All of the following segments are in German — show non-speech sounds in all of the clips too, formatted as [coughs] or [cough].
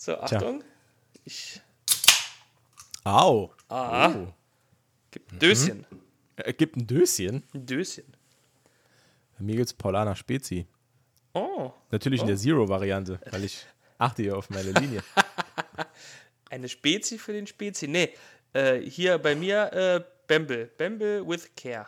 So, Achtung. Ich. Au. Ah. Oh. Gibt ein Döschen. Er gibt ein Döschen. Ein Döschen. Bei mir gibt's Paulaner Spezi. Oh. Natürlich in der Zero-Variante, weil ich achte hier auf meine Linie. [laughs] Eine Spezi für den Spezi. Nee, äh, hier bei mir äh, Bamble. Bamble with Care.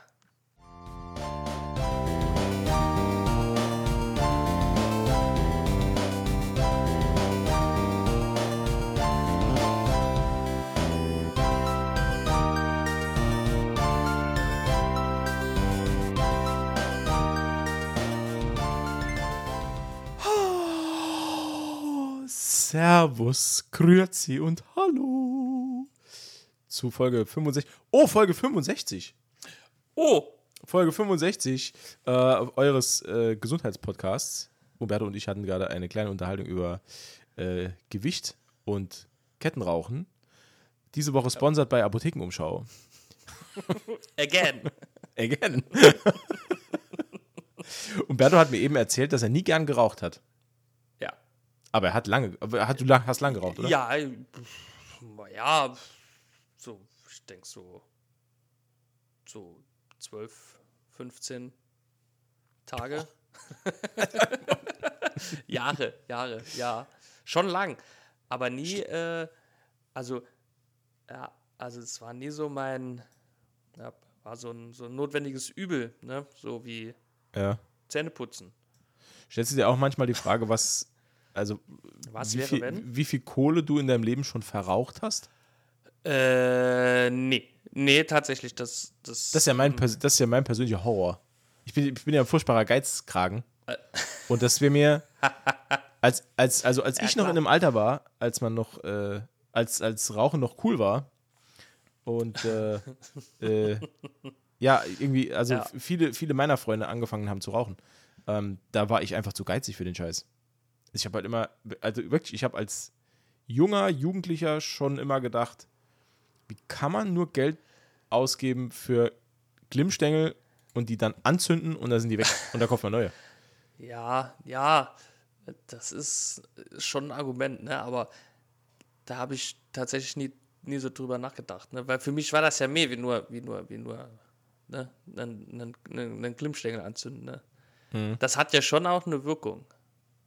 Servus, Grüezi und Hallo. Zu Folge 65. Oh, Folge 65. Oh, Folge 65 äh, eures äh, Gesundheitspodcasts. Umberto und ich hatten gerade eine kleine Unterhaltung über äh, Gewicht und Kettenrauchen. Diese Woche sponsert bei Apothekenumschau. again. Again. [laughs] Umberto hat mir eben erzählt, dass er nie gern geraucht hat. Aber er hat lange, hat, du lang, hast lang geraucht, oder? Ja, ja, so, ich denke so, so 12, 15 Tage. [laughs] Jahre, Jahre, ja. Schon lang. Aber nie, äh, also, ja, also es war nie so mein, ja, war so ein, so ein notwendiges Übel, ne? So wie ja. Zähneputzen. Stellst du dir auch manchmal die Frage, was, also, Was wie, wäre, viel, wenn? wie viel Kohle du in deinem Leben schon verraucht hast? Äh, nee. Nee, tatsächlich, das, das, Das ist ja mein, pers- das ist ja mein persönlicher Horror. Ich bin, ich bin ja ein furchtbarer Geizkragen. Äh. [laughs] Und das wäre mir, als, als, also als Ja, ich noch klar. in einem Alter war, als man noch, äh, als, als Rauchen noch cool war und äh, [laughs] äh, ja, irgendwie, also Ja. viele, viele meiner Freunde angefangen haben zu rauchen, ähm, da war ich einfach zu geizig für den Scheiß. Ich habe halt immer, also wirklich, ich habe als junger Jugendlicher schon immer gedacht, wie kann man nur Geld ausgeben für Glimmstängel und die dann anzünden und dann sind die weg und da kauft man neue. [laughs] Ja, ja, das ist schon ein Argument, ne? Aber da habe ich tatsächlich nie, nie so drüber nachgedacht, ne? Weil für mich war das ja mehr wie nur, wie nur, wie nur, ne? Einen, einen, einen, Glimmstängel anzünden, ne? Mhm. Das hat ja schon auch eine Wirkung.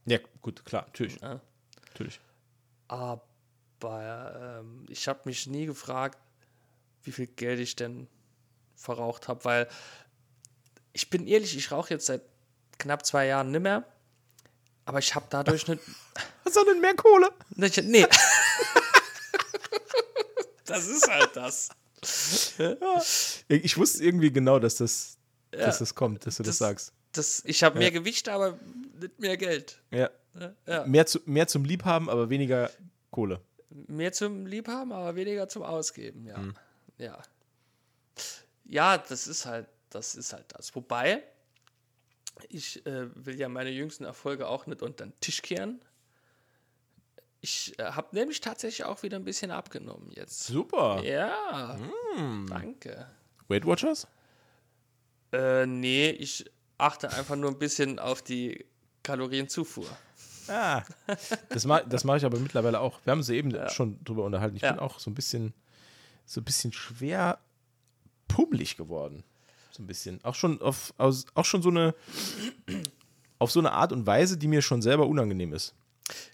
Ja, gut, klar, natürlich. Ja. natürlich. Aber ähm, ich habe mich nie gefragt, wie viel Geld ich denn verraucht habe, weil ich bin ehrlich, ich rauche jetzt seit knapp zwei Jahren nicht mehr. Aber ich habe dadurch eine, Was soll denn mehr Kohle? Nicht- Nee. [laughs] das ist halt das. Ich wusste irgendwie genau, dass das, dass das kommt, dass du Das- das, sagst. Das ich habe mehr Gewicht, aber nicht mehr Geld. Ja. Ja. Mehr, zu, mehr zum Liebhaben, aber weniger Kohle. Mehr zum Liebhaben, aber weniger zum Ausgeben, ja. Hm. Ja. Ja, das ist halt, das ist halt das. Wobei, ich äh, will ja meine jüngsten Erfolge auch nicht unter den Tisch kehren. Ich äh, habe nämlich tatsächlich auch wieder ein bisschen abgenommen jetzt. Super. Ja, Hm. danke. Weight Watchers? Äh, nee, ich achte einfach nur ein bisschen auf die Kalorienzufuhr. Ah. Das mache das mach ich aber mittlerweile auch. Wir haben uns eben schon drüber unterhalten. Ich Ja. bin auch so ein bisschen, so ein bisschen schwer pummelig geworden. So ein bisschen. Auch schon auf, aus, auch schon so eine, auf so eine Art und Weise, die mir schon selber unangenehm ist.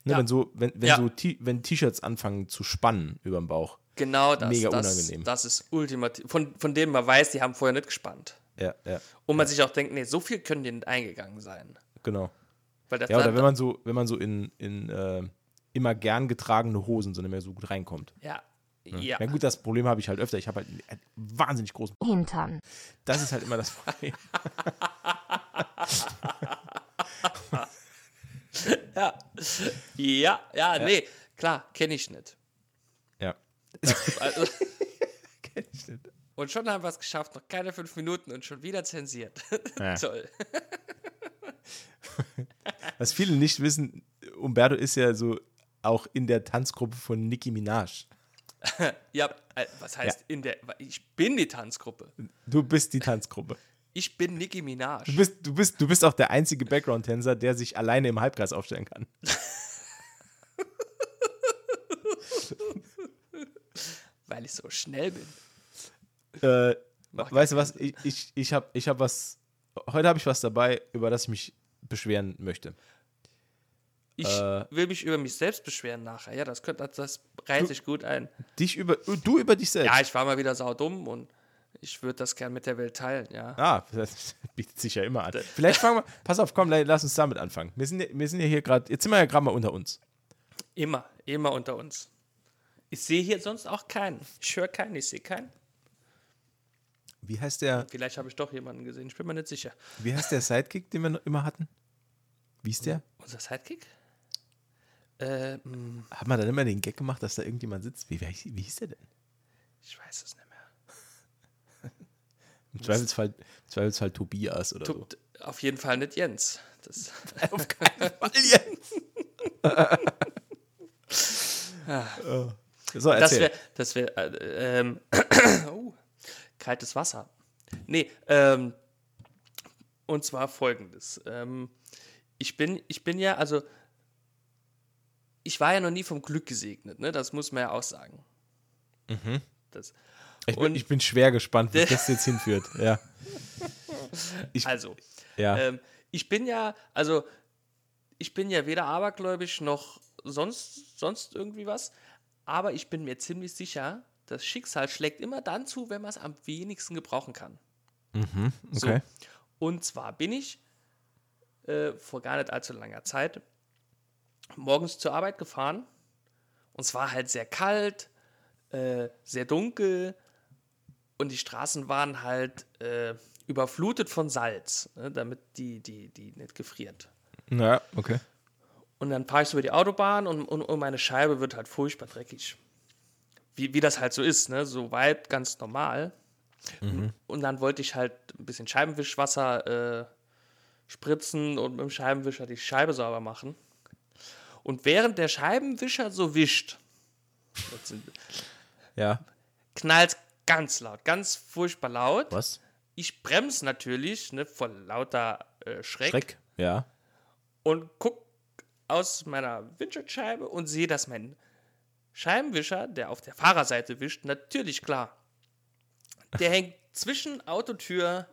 Ne, Ja. Wenn so, wenn, wenn Ja. so wenn T-Shirts anfangen zu spannen über dem Bauch. Genau das. Mega das, unangenehm. Das ist ultimativ. Von, von denen man weiß, die haben vorher nicht gespannt. Ja, ja, Und man sich auch denkt, nee, so viel können die nicht eingegangen sein. genau. Weil das Ja, oder dann- wenn man so, wenn man so in, in äh, immer gern getragene Hosen so nicht mehr so gut reinkommt. ja, ja. Na gut, das Problem habe ich halt öfter. Ich habe halt einen wahnsinnig großen Hintern. Das ist halt immer das Problem. [laughs] Ja, ja, ja, nee, klar, kenne ich nicht. Ja. Also, [laughs] Kenn ich nicht. Und schon haben wir es geschafft, noch keine fünf Minuten und schon wieder zensiert. Ja. [laughs] Toll. [laughs] Was viele nicht wissen, Umberto ist ja so auch in der Tanzgruppe von Nicki Minaj. [laughs] Ja, äh, was heißt in der. Ich bin die Tanzgruppe. Du bist die Tanzgruppe. Ich bin Nicki Minaj. Du bist, du bist, du bist auch der einzige Background-Tänzer, der sich alleine im Halbkreis aufstellen kann. Weil ich so schnell bin. Äh, weißt du was? Ich, ich, ich habe ich hab was. Heute habe ich was dabei, über das ich mich beschweren möchte. Ich Äh. will mich über mich selbst beschweren nachher. Ja, das könnte, das reiht sich gut ein. Dich über. Du über dich selbst. Ja, ich war mal wieder saudumm und ich würde das gern mit der Welt teilen, ja. Ah, das [laughs] bietet sich ja immer an. Vielleicht fangen wir. Pass auf, komm, la- lass uns damit anfangen. Wir sind, wir sind ja hier gerade. Jetzt sind wir ja gerade mal unter uns. Immer, immer unter uns. Ich sehe hier sonst auch keinen. Ich höre keinen, ich sehe keinen. Wie heißt der, Vielleicht habe ich doch jemanden gesehen, ich bin mir nicht sicher. wie heißt der Sidekick, den wir noch immer hatten? Wie ist der? Unser Sidekick? Äh, mh, Hat man dann immer den Gag gemacht, dass da irgendjemand sitzt? Wie, wie, wie hieß der denn? ich weiß es nicht mehr. [laughs] Im Zweifelsfall, im Zweifelsfall Tobias oder so. Tut auf jeden Fall nicht Jens. Das, [laughs] [laughs] Auf keinen Fall jetzt. so, das wäre, das wäre, äh, ähm, [coughs] oh, kaltes Wasser. Nee, ähm, und zwar folgendes. Ähm, ich bin, ich bin ja, also, ich war ja noch nie vom Glück gesegnet, ne? Das muss man ja auch sagen. Das, ich, bin, ich bin schwer gespannt, wie [laughs] das jetzt hinführt. Ja. Ich, also, ja. Ähm, ich bin ja, also ich bin ja weder abergläubisch noch sonst, sonst irgendwie was, aber ich bin mir ziemlich sicher, das Schicksal schlägt immer dann zu, wenn man es am wenigsten gebrauchen kann. So. okay. Und zwar bin ich äh, vor gar nicht allzu langer Zeit morgens zur Arbeit gefahren und es war halt sehr kalt, äh, sehr dunkel und die Straßen waren halt äh, überflutet von Salz, ne, damit die, die, die nicht gefriert. Ja, okay. Und dann fahre ich so über die Autobahn und, und, und meine Scheibe wird halt furchtbar dreckig. Wie, wie das halt so ist, ne? So weit ganz normal. Und dann wollte ich halt ein bisschen Scheibenwischwasser äh, spritzen und mit dem Scheibenwischer die Scheibe sauber machen. Und während der Scheibenwischer so wischt, [laughs] Ja. knallt ganz laut, ganz furchtbar laut. Was? Ich bremse natürlich, ne, vor lauter äh, Schreck, Schreck? Ja. und guck aus meiner Windschutzscheibe und sehe, dass mein Scheibenwischer, der auf der Fahrerseite wischt, natürlich klar, der hängt zwischen Autotür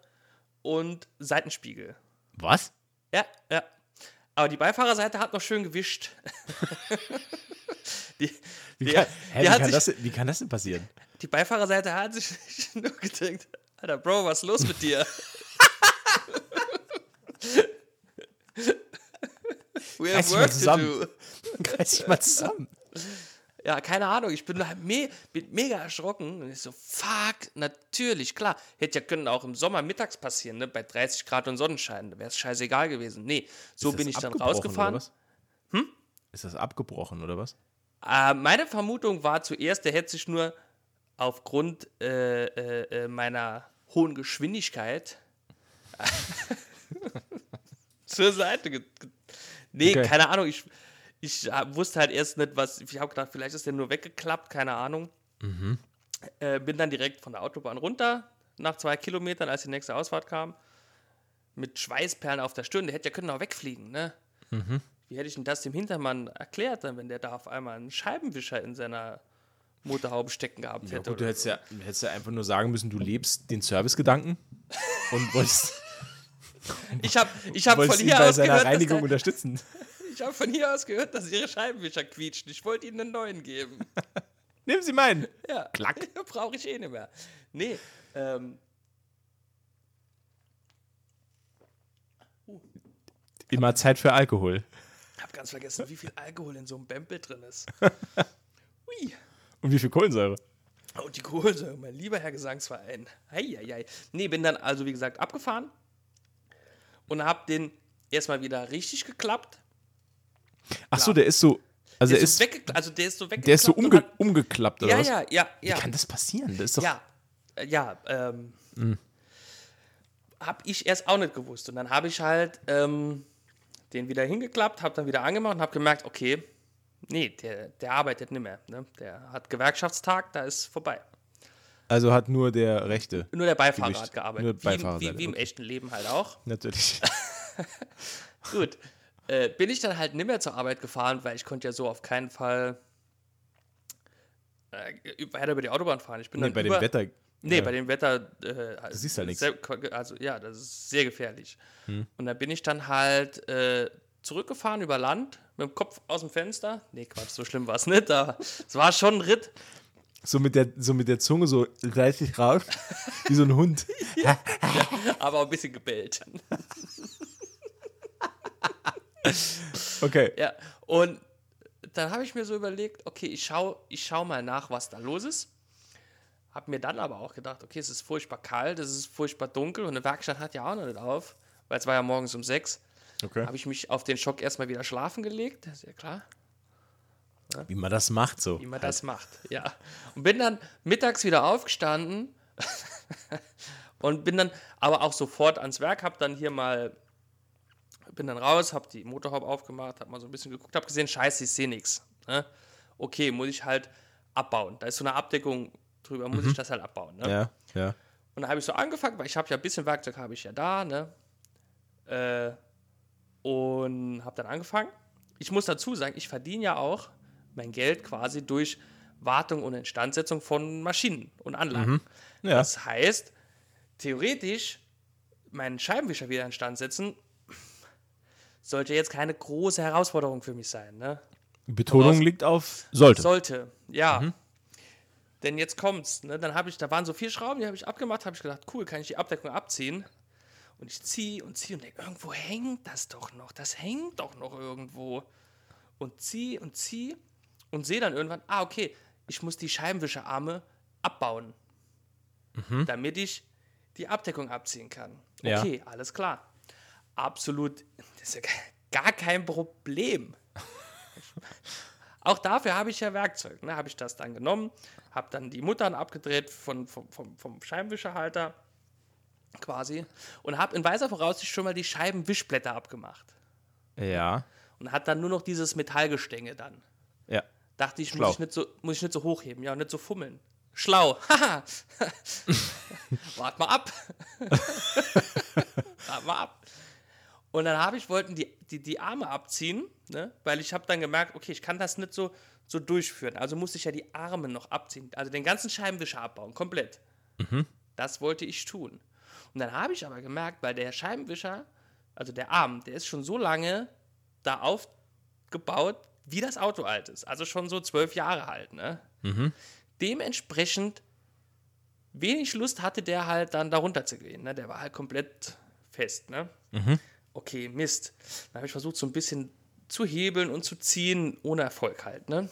und Seitenspiegel. Was? Ja, ja. Aber die Beifahrerseite hat noch schön gewischt. [laughs] die, Wie, die, kann, hä, die wie, hat kann sich, das, denn- wie kann das denn passieren? die Beifahrerseite hat sich [laughs] nur gedacht, Alter, Bro, was ist los mit dir? [laughs] We Reiß have mal work to zusammen. do. Reiß dich mal zusammen. Ja, keine Ahnung, ich bin, me bin mega erschrocken. Und ich so, fuck, natürlich, klar. Hätte ja können auch im Sommer mittags passieren, ne? Bei 30 Grad und Sonnenschein. Da wäre es scheißegal gewesen. Nee, so bin ich dann rausgefahren. Hm? Ist das abgebrochen oder was? Äh, meine Vermutung war zuerst, der hätte sich nur aufgrund äh, äh, äh, meiner hohen Geschwindigkeit [laughs] zur Seite ge- Nee, Okay. keine Ahnung, ich, ich äh, wusste halt erst nicht, was. Ich habe gedacht, vielleicht ist der nur weggeklappt, keine Ahnung. Äh, bin dann direkt von der Autobahn runter, nach zwei Kilometern, als die nächste Ausfahrt kam. Mit Schweißperlen auf der Stirn, der hätte ja können auch wegfliegen, ne? Wie hätte ich denn das dem Hintermann erklärt, dann, wenn der da auf einmal einen Scheibenwischer in seiner Motorhaube stecken gehabt Ja, hätte? gut, du hättest so? ja, hättest ja einfach nur sagen müssen, du lebst den Servicegedanken und wolltest, Ich [laughs] habe ich hab von hier bei aus seiner gehört, dass Reinigung der, unterstützen. Ich habe von hier aus gehört, dass ihre Scheibenwischer quietschen. Ich wollte ihnen einen neuen geben. [laughs] Nehmen Sie meinen. Ja, Klack. [laughs] brauche ich eh nicht mehr. Nee, ähm, Immer Zeit für Alkohol. hab ganz vergessen, wie viel Alkohol in so einem Bempel drin ist. [laughs] Hui. Und wie viel Kohlensäure? Und die Kohlensäure, mein lieber Herr Gesangsverein. Heieiei. Nee, bin dann also, wie gesagt, abgefahren und hab den erstmal wieder richtig geklappt. Ach so, der ist so, also Der der ist ist, so weggeklappt, also der ist so weggeklappt. der ist so umge umgeklappt oder Ja, was? ja, ja, ja. Wie kann das passieren? Das ist doch, Ja, äh, ja, ähm, Hm. hab ich erst auch nicht gewusst. Und dann habe ich halt ähm, den wieder hingeklappt, habe dann wieder angemacht und habe gemerkt, okay, nee, der, der arbeitet nicht mehr. Ne? Der hat Gewerkschaftstag, da ist vorbei. also hat nur der Rechte. Nur der Beifahrer hat gearbeitet. Nur wie, im- Beifahrerseite, wie, wie im okay. echten Leben halt auch. Natürlich. [laughs] Gut. Äh, bin ich dann halt nicht mehr zur Arbeit gefahren, weil ich konnte ja so auf keinen Fall äh, weiter über die Autobahn fahren. Ich bin Nee, dann bei über, dem Wetter. Nee, ja. bei dem Wetter. Äh, du siehst halt nix. Also ja, das ist sehr gefährlich. Hm. Und da bin ich dann halt äh, zurückgefahren über Land mit dem Kopf aus dem Fenster. Nee, Quatsch, so schlimm war es nicht. Aber es war schon ein Ritt. So mit der, so mit der Zunge so reißig raus, [laughs] wie so ein Hund. aber auch ein bisschen gebellt. [laughs] Okay. Ja, und dann habe ich mir so überlegt, okay, ich schaue ich schau mal nach, was da los ist. Hab mir dann aber auch gedacht, okay, es ist furchtbar kalt, es ist furchtbar dunkel und eine Werkstatt hat ja auch noch nicht auf, weil es war ja morgens um sechs. okay. Habe ich mich auf den Schock erstmal wieder schlafen gelegt, das ist ja klar, Wie man das macht so. wie man das macht. Ja. Und bin dann mittags wieder aufgestanden [laughs] und bin dann aber auch sofort ans Werk, hab dann hier mal, bin dann raus, hab die Motorhaube aufgemacht, hab mal so ein bisschen geguckt, hab gesehen, scheiße, ich sehe nichts. Ne? Okay, muss ich halt abbauen. Da ist so eine Abdeckung drüber, muss ich das halt abbauen. Ne? Ja, ja. Und dann habe ich so angefangen, weil ich habe ja ein bisschen Werkzeug habe ich ja da, ne? Äh, und habe dann angefangen. Ich muss dazu sagen, ich verdiene ja auch mein Geld quasi durch Wartung und Instandsetzung von Maschinen und Anlagen. Ja. Das heißt, theoretisch meinen Scheibenwischer wieder instand setzen, sollte jetzt keine große Herausforderung für mich sein. Ne? Betonung Voraus- liegt auf sollte. Sollte, ja. Denn jetzt kommt's, ne? Dann habe ich, da waren so vier Schrauben, die habe ich abgemacht, habe ich gedacht, cool, kann ich die Abdeckung abziehen. Und ich ziehe und ziehe und denke, irgendwo hängt das doch noch, das hängt doch noch irgendwo. Und ziehe und ziehe und sehe dann irgendwann, ah, okay, ich muss die Scheibenwischerarme abbauen, damit ich die Abdeckung abziehen kann. Ja. Okay, alles klar. Absolut, das ist ja gar kein Problem. Auch dafür habe ich ja Werkzeug. Ne? Habe ich das dann genommen, habe dann die Muttern abgedreht von, vom, vom, vom Scheibenwischerhalter quasi und habe in weiser Voraussicht schon mal die Scheibenwischblätter abgemacht. Ja. Und hat dann nur noch dieses Metallgestänge dann. Ja. Dachte ich, Schlau. muss ich, nicht so, muss ich nicht so hochheben, ja, und nicht so fummeln. Schlau. Haha. [laughs] Wart mal ab. [laughs] Wart mal ab. Und dann habe ich, wollten die, die, die Arme abziehen, ne? weil ich habe dann gemerkt, okay, ich kann das nicht so, so durchführen. Also musste ich ja die Arme noch abziehen. Also den ganzen Scheibenwischer abbauen, komplett. Das wollte ich tun. Und dann habe ich aber gemerkt, weil der Scheibenwischer, also der Arm, der ist schon so lange da aufgebaut, wie das Auto alt ist. Also schon so zwölf Jahre alt. Ne? Dementsprechend wenig Lust hatte der halt dann darunter zu gehen. Ne? Der war halt komplett fest. Ne? Okay, Mist. Dann habe ich versucht, so ein bisschen zu hebeln und zu ziehen, ohne Erfolg halt. Ne?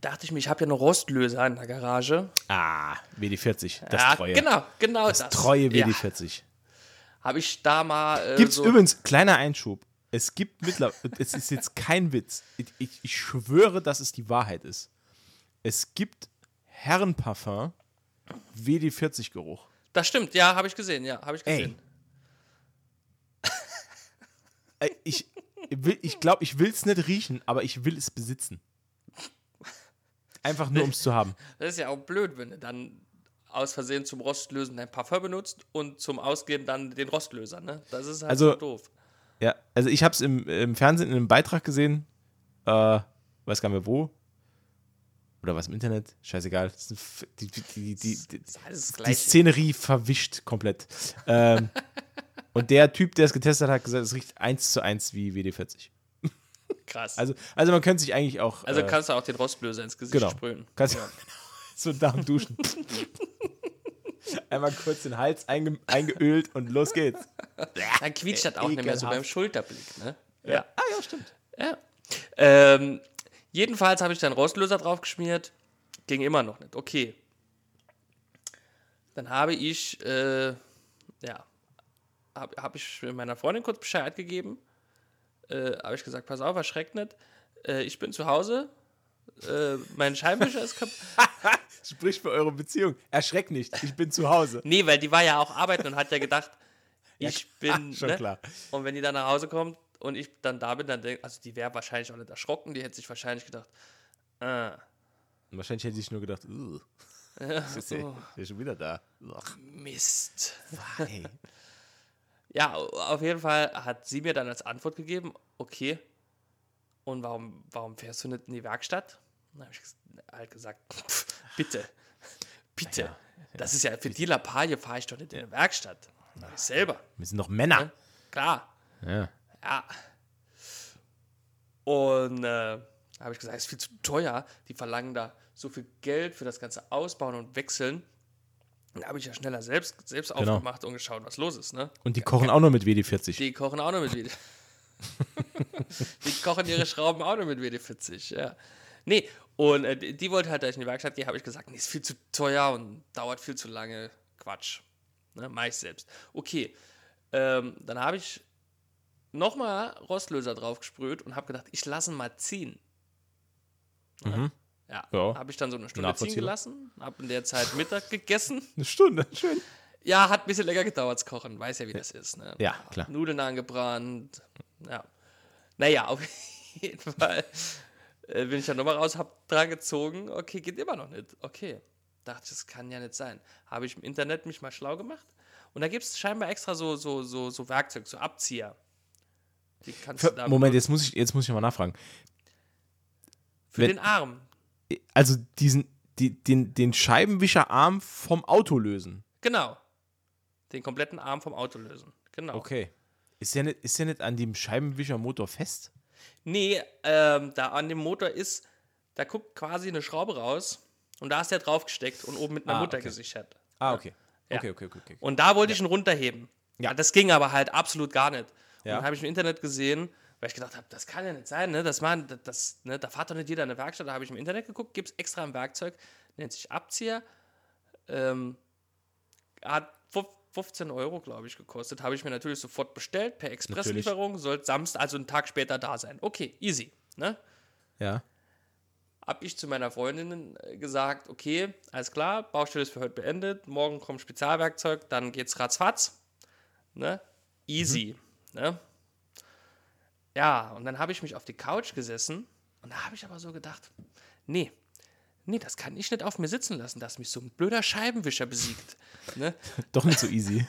Dachte ich mir, ich habe ja noch Rostlöser in der Garage. Ah, WD40. Das ja, treue. genau, genau das. Das treue Ja, WD40. habe ich da mal. Äh, Gibt's so, übrigens, kleiner Einschub. Es gibt mittlerweile, [laughs] es ist jetzt kein Witz. Ich, ich, ich schwöre, dass es die Wahrheit ist. Es gibt Herrenparfum WD40-Geruch. Das stimmt, ja, habe ich gesehen, ja, habe ich Ey. gesehen. Äh, Ich, will, ich glaube, ich will es nicht riechen, aber ich will es besitzen. Einfach nur, um es zu haben. Das ist ja auch blöd, wenn du dann aus Versehen zum Rostlösen dein Parfum benutzt und zum Ausgehen dann den Rostlöser, ne? Das ist halt Also- so doof. Ja, also ich habe es im, im Fernsehen in einem Beitrag gesehen. Äh, weiß gar nicht mehr wo. Oder was im Internet. Scheißegal. Die, die, die, die, die. Szenerie verwischt komplett. ähm, [laughs] und der Typ, der es getestet hat, hat gesagt, es riecht eins zu eins wie WD40. Krass. Also, also man könnte sich eigentlich auch Also äh, kannst du auch den Rostlöser ins Gesicht genau. sprühen. kannst, [laughs] so nach dem Duschen. Einmal kurz den Hals einge, eingeölt und los geht's. Dann quietscht das auch nicht mehr so beim Schulterblick, ne? Ja. Ah ja, stimmt. Ja. Ähm, jedenfalls habe ich dann Rostlöser drauf geschmiert. Ging immer noch nicht. Okay. Dann habe ich, äh, ja, habe hab ich meiner Freundin kurz Bescheid gegeben. Äh, habe ich gesagt, pass auf, erschreckt nicht. Äh, ich bin zu Hause. Äh, mein Scheinwischer ist kaputt. [laughs] Sprich für eure Beziehung. Erschreck nicht, ich bin zu Hause. [laughs] Nee, weil die war ja auch arbeiten und hat ja gedacht, ich bin. schon ne? klar. Und wenn die dann nach Hause kommt und ich dann da bin, dann denkt, also die wäre wahrscheinlich auch nicht erschrocken, die hätte sich wahrscheinlich gedacht, ah, wahrscheinlich hätte ich nur gedacht, "Ugh, ja, [laughs] ist oh, ist schon wieder da. Ugh, Mist. hey. Ja, auf jeden Fall hat sie mir dann als Antwort gegeben, okay, und warum, warum fährst du nicht in die Werkstatt? Dann habe ich halt gesagt, pff, bitte, bitte. Ja, Das ist ja für die Lappalie fahre ich doch nicht in eine Werkstatt. Mach ich selber. Wir sind doch Männer. Klar. Ja. Ja. Und äh, habe ich gesagt, es ist viel zu teuer. Die verlangen da so viel Geld für das ganze Ausbauen und Wechseln. Da habe ich ja schneller selbst, selbst Genau. aufgemacht und geschaut, was los ist. Ne? Und die kochen auch noch mit WD-40. Die kochen auch noch mit WD. [laughs] die kochen ihre Schrauben auch noch mit WD40, ja. Nee, und äh, die, wollte halt, dass ich in die Werkstatt gehe, habe ich gesagt, nee, ist viel zu teuer und dauert viel zu lange. Quatsch. Ne, mach ich selbst. Okay. Ähm, dann habe ich nochmal Rostlöser drauf gesprüht und habe gedacht, ich lasse ihn mal ziehen. Mhm. Ja, Ja. habe ich dann so eine Stunde ziehen gelassen, habe in der Zeit Mittag gegessen. [laughs] Eine Stunde, schön. Ja, hat ein bisschen länger gedauert zu kochen. Weiß ja, wie das ist. Ne? Ja, klar. Nudeln angebrannt. Ja. Naja, auf jeden [laughs] Fall äh, bin ich dann nochmal raus, hab dran gezogen. Okay, geht immer noch nicht. Okay. Dachte ich, das kann ja nicht sein. Habe ich im Internet mich mal schlau gemacht. Und da gibt es scheinbar extra so, so, so, so Werkzeug, so Abzieher. Die kannst du da Moment, jetzt muss ich, jetzt muss ich mal nachfragen. Für wenn- den Arm. Also diesen, die, den, den Scheibenwischerarm vom Auto lösen. Genau. Den kompletten Arm vom Auto lösen. Genau. Okay. Ist der nicht, ist der nicht an dem Scheibenwischermotor fest? Nee, ähm, da an dem Motor ist, da guckt quasi eine Schraube raus und da ist der draufgesteckt und oben mit einer Ah, Mutter okay. gesichert. Ah, okay. Ja. Okay, okay, okay. okay. Und da wollte ich ihn runterheben. Ja. Ja. Das ging aber halt absolut gar nicht. Und Ja. dann habe ich im Internet gesehen, weil ich gedacht habe, das kann ja nicht sein, ne? Das man, das- das, ne? Da fährt doch nicht jeder in eine Werkstatt. Da habe ich im Internet geguckt, gibt es extra ein Werkzeug, nennt sich Abzieher. Ähm, hat fuf- 15 Euro, glaube ich, gekostet. Habe ich mir natürlich sofort bestellt, per Expresslieferung. Sollte Samstag, also einen Tag später da sein. Okay, easy. Ne? Ja. habe ich zu meiner Freundin äh, gesagt, okay, alles klar, Baustelle ist für heute beendet, morgen kommt Spezialwerkzeug, dann geht's ratzfatz. Ne? Easy. Ne? Ja, und dann habe ich mich auf die Couch gesessen und da habe ich aber so gedacht, nee, nee, das kann ich nicht auf mir sitzen lassen, dass mich so ein blöder Scheibenwischer besiegt. [laughs] Ne? Doch nicht so easy.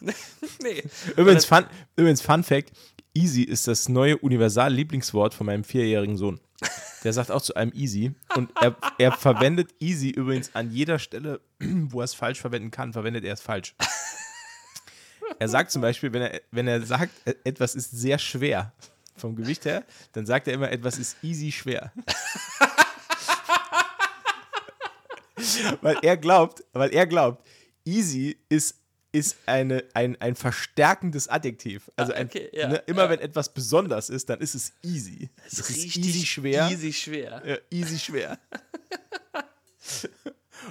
[laughs] nee. übrigens, Fun, übrigens, Fun Fact: Easy ist das neue Universal-Lieblingswort von meinem vierjährigen Sohn. Der sagt auch zu einem Easy und er, er verwendet Easy übrigens an jeder Stelle, [clears throat] wo er es falsch verwenden kann, verwendet er es falsch. [laughs] Er sagt zum Beispiel, wenn er, wenn er sagt, e- etwas ist sehr schwer vom Gewicht her, dann sagt er immer, etwas ist easy schwer. weil er glaubt, weil er glaubt, easy ist, ist eine, ein, ein verstärkendes Adjektiv. Also ein, okay, ja, ne, immer ja. wenn etwas besonders ist, dann ist es easy. Es ist easy schwer. Easy schwer. Ja, easy schwer.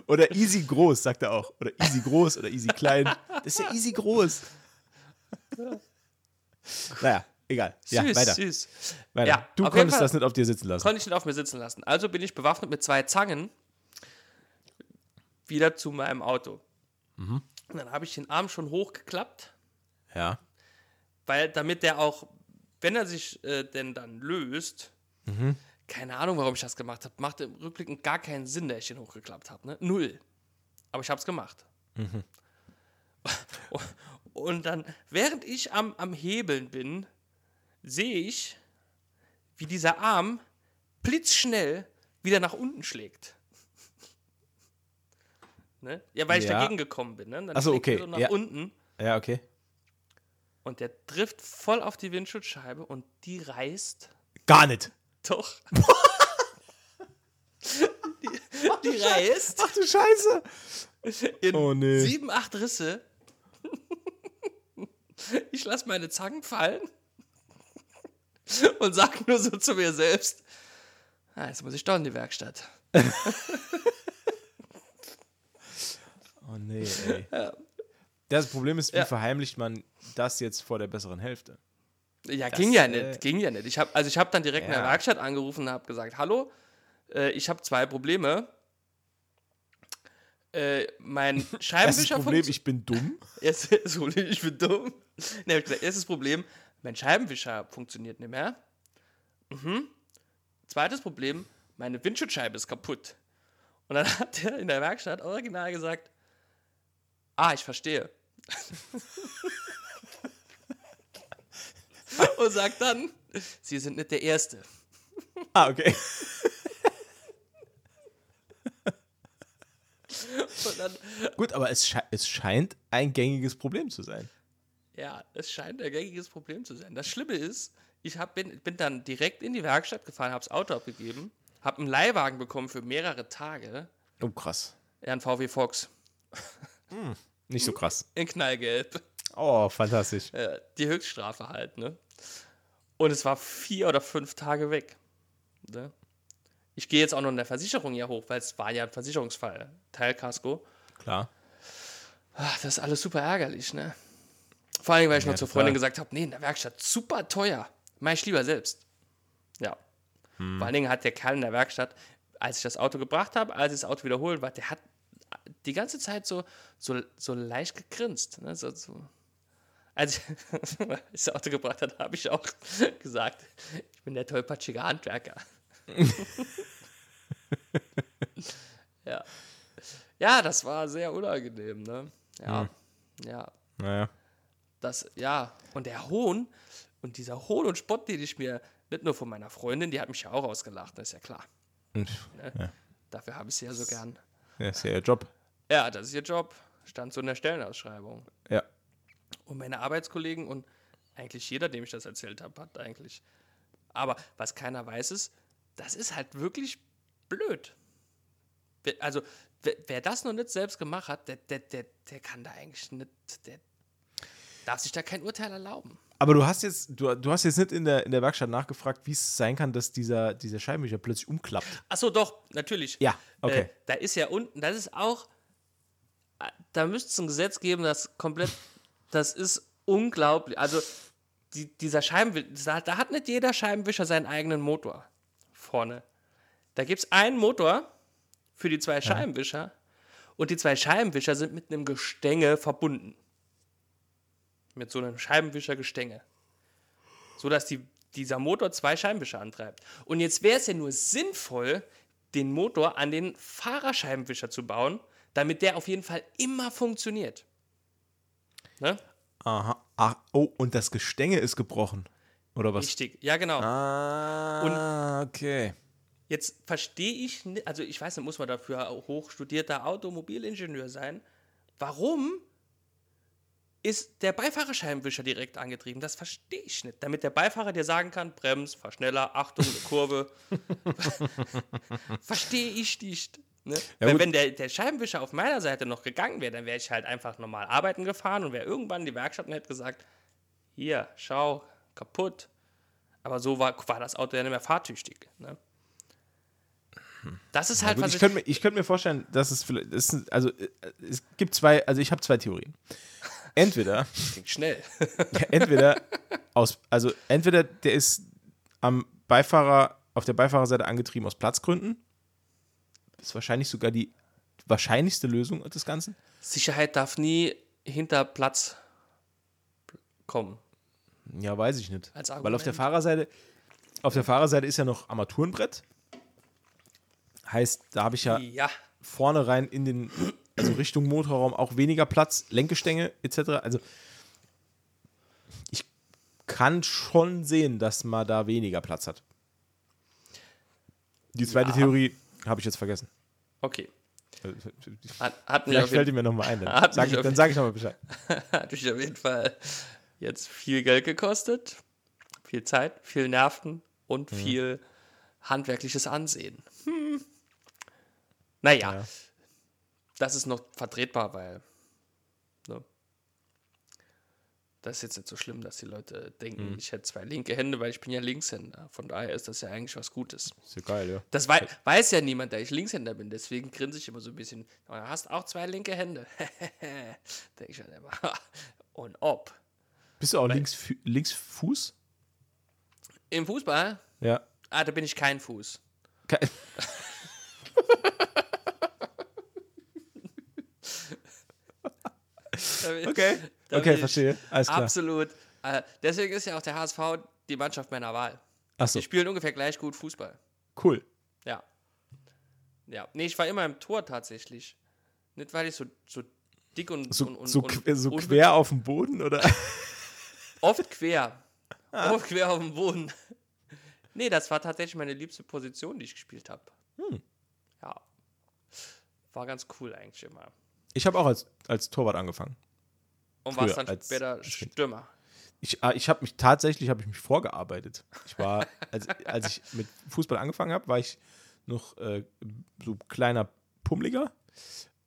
oder easy groß, sagt er auch. Oder easy groß oder easy klein. Das ist ja easy groß. naja, egal. Ja, süß, weiter. süß. weiter. Ja, du konntest das nicht auf dir sitzen lassen. Konnte ich nicht auf mir sitzen lassen. Also bin ich bewaffnet mit zwei Zangen wieder zu meinem Auto. Mhm. Und dann habe ich den Arm schon hochgeklappt, Ja. weil damit der auch, wenn er sich äh, denn dann löst, Mhm. keine Ahnung, warum ich das gemacht habe, macht im Rückblick gar keinen Sinn, dass ich den hochgeklappt habe. Ne? Null. Aber ich habe es gemacht. Mhm. [laughs] Und dann, während ich am, am Hebeln bin, sehe ich, wie dieser Arm blitzschnell wieder nach unten schlägt. [laughs] Ne? Ja, weil ich Ja. dagegen gekommen bin. Ne? Dann Ach so, schlägt er okay, So nach ja. unten Ja, okay. und der trifft voll auf die Windschutzscheibe und die reißt Gar nicht. doch. [laughs] die, die reißt Ach du Scheiße. in Oh, nee. sieben, acht Risse. [laughs] Ich lasse meine Zangen fallen [laughs] und sage nur so zu mir selbst: ah, Jetzt muss ich doch in die Werkstatt. [laughs] Oh nee, ey. Das Problem ist, wie Ja. verheimlicht man das jetzt vor der besseren Hälfte? Ja, Das, ging ja äh, nicht, ging ja nicht. Ich hab, also ich habe dann direkt in der Ja. Werkstatt angerufen und habe gesagt, hallo, äh, ich habe zwei Probleme. Äh, mein [laughs] Erstes Scheibenwischer Problem, funktio- ich bin dumm. Erstes Problem, ich bin dumm. Nee, hab ich gesagt, erstes Problem, mein Scheibenwischer funktioniert nicht mehr. Mhm. Zweites Problem, meine Windschutzscheibe ist kaputt. Und dann [laughs] hat er in der Werkstatt original gesagt, ah, ich verstehe. [laughs] Und sagt dann, Sie sind nicht der Erste. Ah, okay. [laughs] Gut, aber es, sche es scheint ein gängiges Problem zu sein. Ja, es scheint ein gängiges Problem zu sein. Das Schlimme ist, ich hab, bin, bin dann direkt in die Werkstatt gefahren, habe das Auto abgegeben, habe einen Leihwagen bekommen für mehrere Tage. Oh, krass. Ja, ein VW Fox Nicht so krass. in Knallgelb. Oh, fantastisch. Äh, die Höchststrafe halt, ne? Und es war vier oder fünf Tage weg. Ne? Ich gehe jetzt auch noch in der Versicherung hier hoch, weil es war ja ein Versicherungsfall. Teilkasko. Klar. Ach, das ist alles super ärgerlich, ne? Vor allem, weil ich Ja, noch zur. Freundin gesagt habe, nee, in der Werkstatt super teuer. Mach ich lieber selbst. Ja. Hm. Vor allen Dingen hat der Kerl in der Werkstatt, als ich das Auto gebracht habe, als ich das Auto wiederholt war, der hat die ganze Zeit so, so, so leicht gegrinst. Ne? So, so. Als ich, [laughs] als ich das Auto gebracht habe, habe ich auch [laughs] gesagt, ich bin der tollpatschige Handwerker. [laughs] ja. Ja, das war sehr unangenehm, ne? Ja. Ja. Naja. Das, ja. Und der Hohn und dieser Hohn und Spott, den ich mir nicht nur von meiner Freundin, die hat mich ja auch ausgelacht, das ist ja klar. Und, Dafür habe ich sie ja so gern. ja, ist ja ihr Job. Ja, das ist ihr Job. Stand so in der Stellenausschreibung. Ja. Und meine Arbeitskollegen und eigentlich jeder, dem ich das erzählt habe, hat eigentlich. Aber was keiner weiß, ist, das ist halt wirklich blöd. Also, wer, wer das noch nicht selbst gemacht hat, der, der, der, der kann da eigentlich nicht, der darf sich da kein Urteil erlauben. Aber du hast jetzt, du, du hast jetzt nicht in der, in der Werkstatt nachgefragt, wie es sein kann, dass dieser, dieser Scheibenwischer plötzlich umklappt. Achso, doch, natürlich. Ja, okay. Äh, da ist ja unten, das ist auch, äh, da müsste es ein Gesetz geben, das komplett, [laughs] das ist unglaublich. Also, die, dieser Scheibenwischer, da, da hat nicht jeder Scheibenwischer seinen eigenen Motor vorne. Da gibt es einen Motor für die zwei Scheibenwischer und die zwei Scheibenwischer sind mit einem Gestänge verbunden. Mit so einem Scheibenwischergestänge. So dass die, dieser Motor zwei Scheibenwischer antreibt. Und jetzt wäre es ja nur sinnvoll, den Motor an den Fahrerscheibenwischer zu bauen, damit der auf jeden Fall immer funktioniert. Ne? Aha. Ach, oh, und das Gestänge ist gebrochen. Oder was? Richtig, ja genau. Ah, okay. Jetzt verstehe ich, also ich weiß nicht, muss man dafür hochstudierter Automobilingenieur sein. Warum ist der Beifahrerscheibenwischer direkt angetrieben? Das verstehe ich nicht. Damit der Beifahrer dir sagen kann, Brems, fahr schneller, Achtung, eine Kurve. [laughs] verstehe ich nicht. Ne? Ja, Weil wenn der, der Scheibenwischer auf meiner Seite noch gegangen wäre, dann wäre ich halt einfach normal arbeiten gefahren und wäre irgendwann in die Werkstatt und hätte gesagt, hier, schau, kaputt. Aber so war, war das Auto ja nicht mehr fahrtüchtig. Ne? Das ist halt, Gut, was ich ich, könnte mir, könnt mir vorstellen, dass es vielleicht, das ist, also äh, es gibt zwei, also ich habe zwei Theorien. Entweder, klingt schnell. [laughs] entweder aus, also entweder der ist am Beifahrer, auf der Beifahrerseite angetrieben aus Platzgründen. Das ist wahrscheinlich sogar die wahrscheinlichste Lösung des Ganzen. Sicherheit darf nie hinter Platz kommen. Ja, weiß ich nicht. Weil auf der Fahrerseite, auf der Fahrerseite ist ja noch Armaturenbrett. Heißt, da habe ich ja Ja, vorne rein in den, also Richtung Motorraum auch weniger Platz, Lenkgestänge etc. Also ich kann schon sehen, dass man da weniger Platz hat. Die zweite Ja. Theorie habe ich jetzt vergessen. okay. Hat, hat, Vielleicht fällt die mir nochmal ein. Dann [laughs] sage ich, sag ich nochmal Bescheid. [laughs] hat mich auf jeden Fall jetzt viel Geld gekostet, viel Zeit, viel Nerven und viel handwerkliches Ansehen. Hm. Naja, Ja. Das ist noch vertretbar, weil ne, das ist jetzt nicht so schlimm, dass die Leute denken, ich hätte zwei linke Hände, weil ich bin ja Linkshänder. Von daher ist das ja eigentlich was Gutes. Ist ja geil, ja. Das wei weiß ja niemand, da ich Linkshänder bin, deswegen grinse ich immer so ein bisschen. Du hast auch zwei linke Hände. [laughs] Denke ich dann immer. [laughs] Und ob. Bist du auch links, Linksfuß? Im Fußball? Ja. Ah, da bin ich kein Fuß. Ke- [laughs] Da bin- Okay, okay, verstehe. Alles klar. Absolut. Äh, deswegen ist ja auch der HSV die Mannschaft meiner Wahl. Achso, Die spielen ungefähr gleich gut Fußball. cool. Ja. Ja. Nee, ich war immer im Tor tatsächlich. Nicht, weil ich so, so dick und, So, und, und, so, und so quer auf dem Boden, oder? [laughs] Oft quer. Ah. Oft quer auf dem Boden. [laughs] Nee, das war tatsächlich meine liebste Position, die ich gespielt habe. Hm. Ja. war ganz cool eigentlich immer. Ich habe auch als, als Torwart angefangen. Und warst dann als- später. Stürmer. Ich, ah, ich habe mich tatsächlich habe ich mich vorgearbeitet. Ich war, [laughs] als, als ich mit Fußball angefangen habe, war ich noch äh, so kleiner Pummeliger.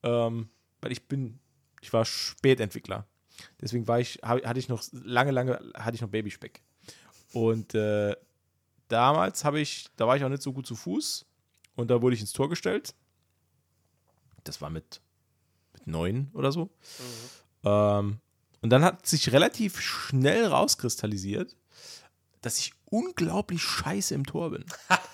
Ähm, weil ich bin, ich war Spätentwickler. Deswegen war ich, hab, hatte ich noch lange, lange, hatte ich noch Babyspeck. Und äh, damals habe ich, da war ich auch nicht so gut zu Fuß und da wurde ich ins Tor gestellt. Das war mit, mit neun oder so. Ähm, und dann hat sich relativ schnell rauskristallisiert, dass ich unglaublich scheiße im Tor bin. [laughs]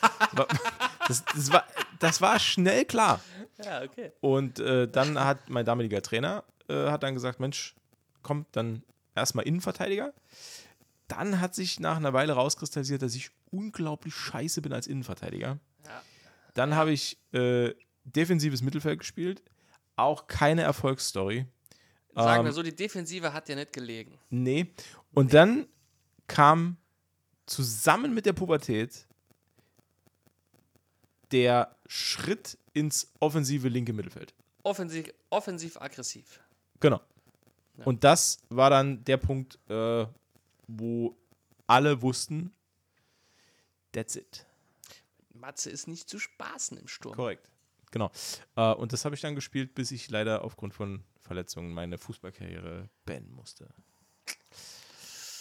Das, das, war, das war schnell klar. Ja, okay. Und äh, dann hat mein damaliger Trainer äh, hat dann gesagt, Mensch, komm, dann erstmal Innenverteidiger. Dann hat sich nach einer Weile rauskristallisiert, dass ich unglaublich scheiße bin als Innenverteidiger. Ja. Dann habe ich äh, defensives Mittelfeld gespielt. Auch keine Erfolgsstory. Sagen Ähm, wir so, die Defensive hat dir nicht gelegen. Nee. Und dann kam zusammen mit der Pubertät der Schritt ins offensive linke Mittelfeld. Offensiv, offensiv aggressiv. Genau. Ja. Und das war dann der Punkt, äh, wo alle wussten, that's it. Matze ist nicht zu spaßen im Sturm. Korrekt. Genau. Äh, und das habe ich dann gespielt, bis ich leider aufgrund von Verletzungen meine Fußballkarriere beenden musste.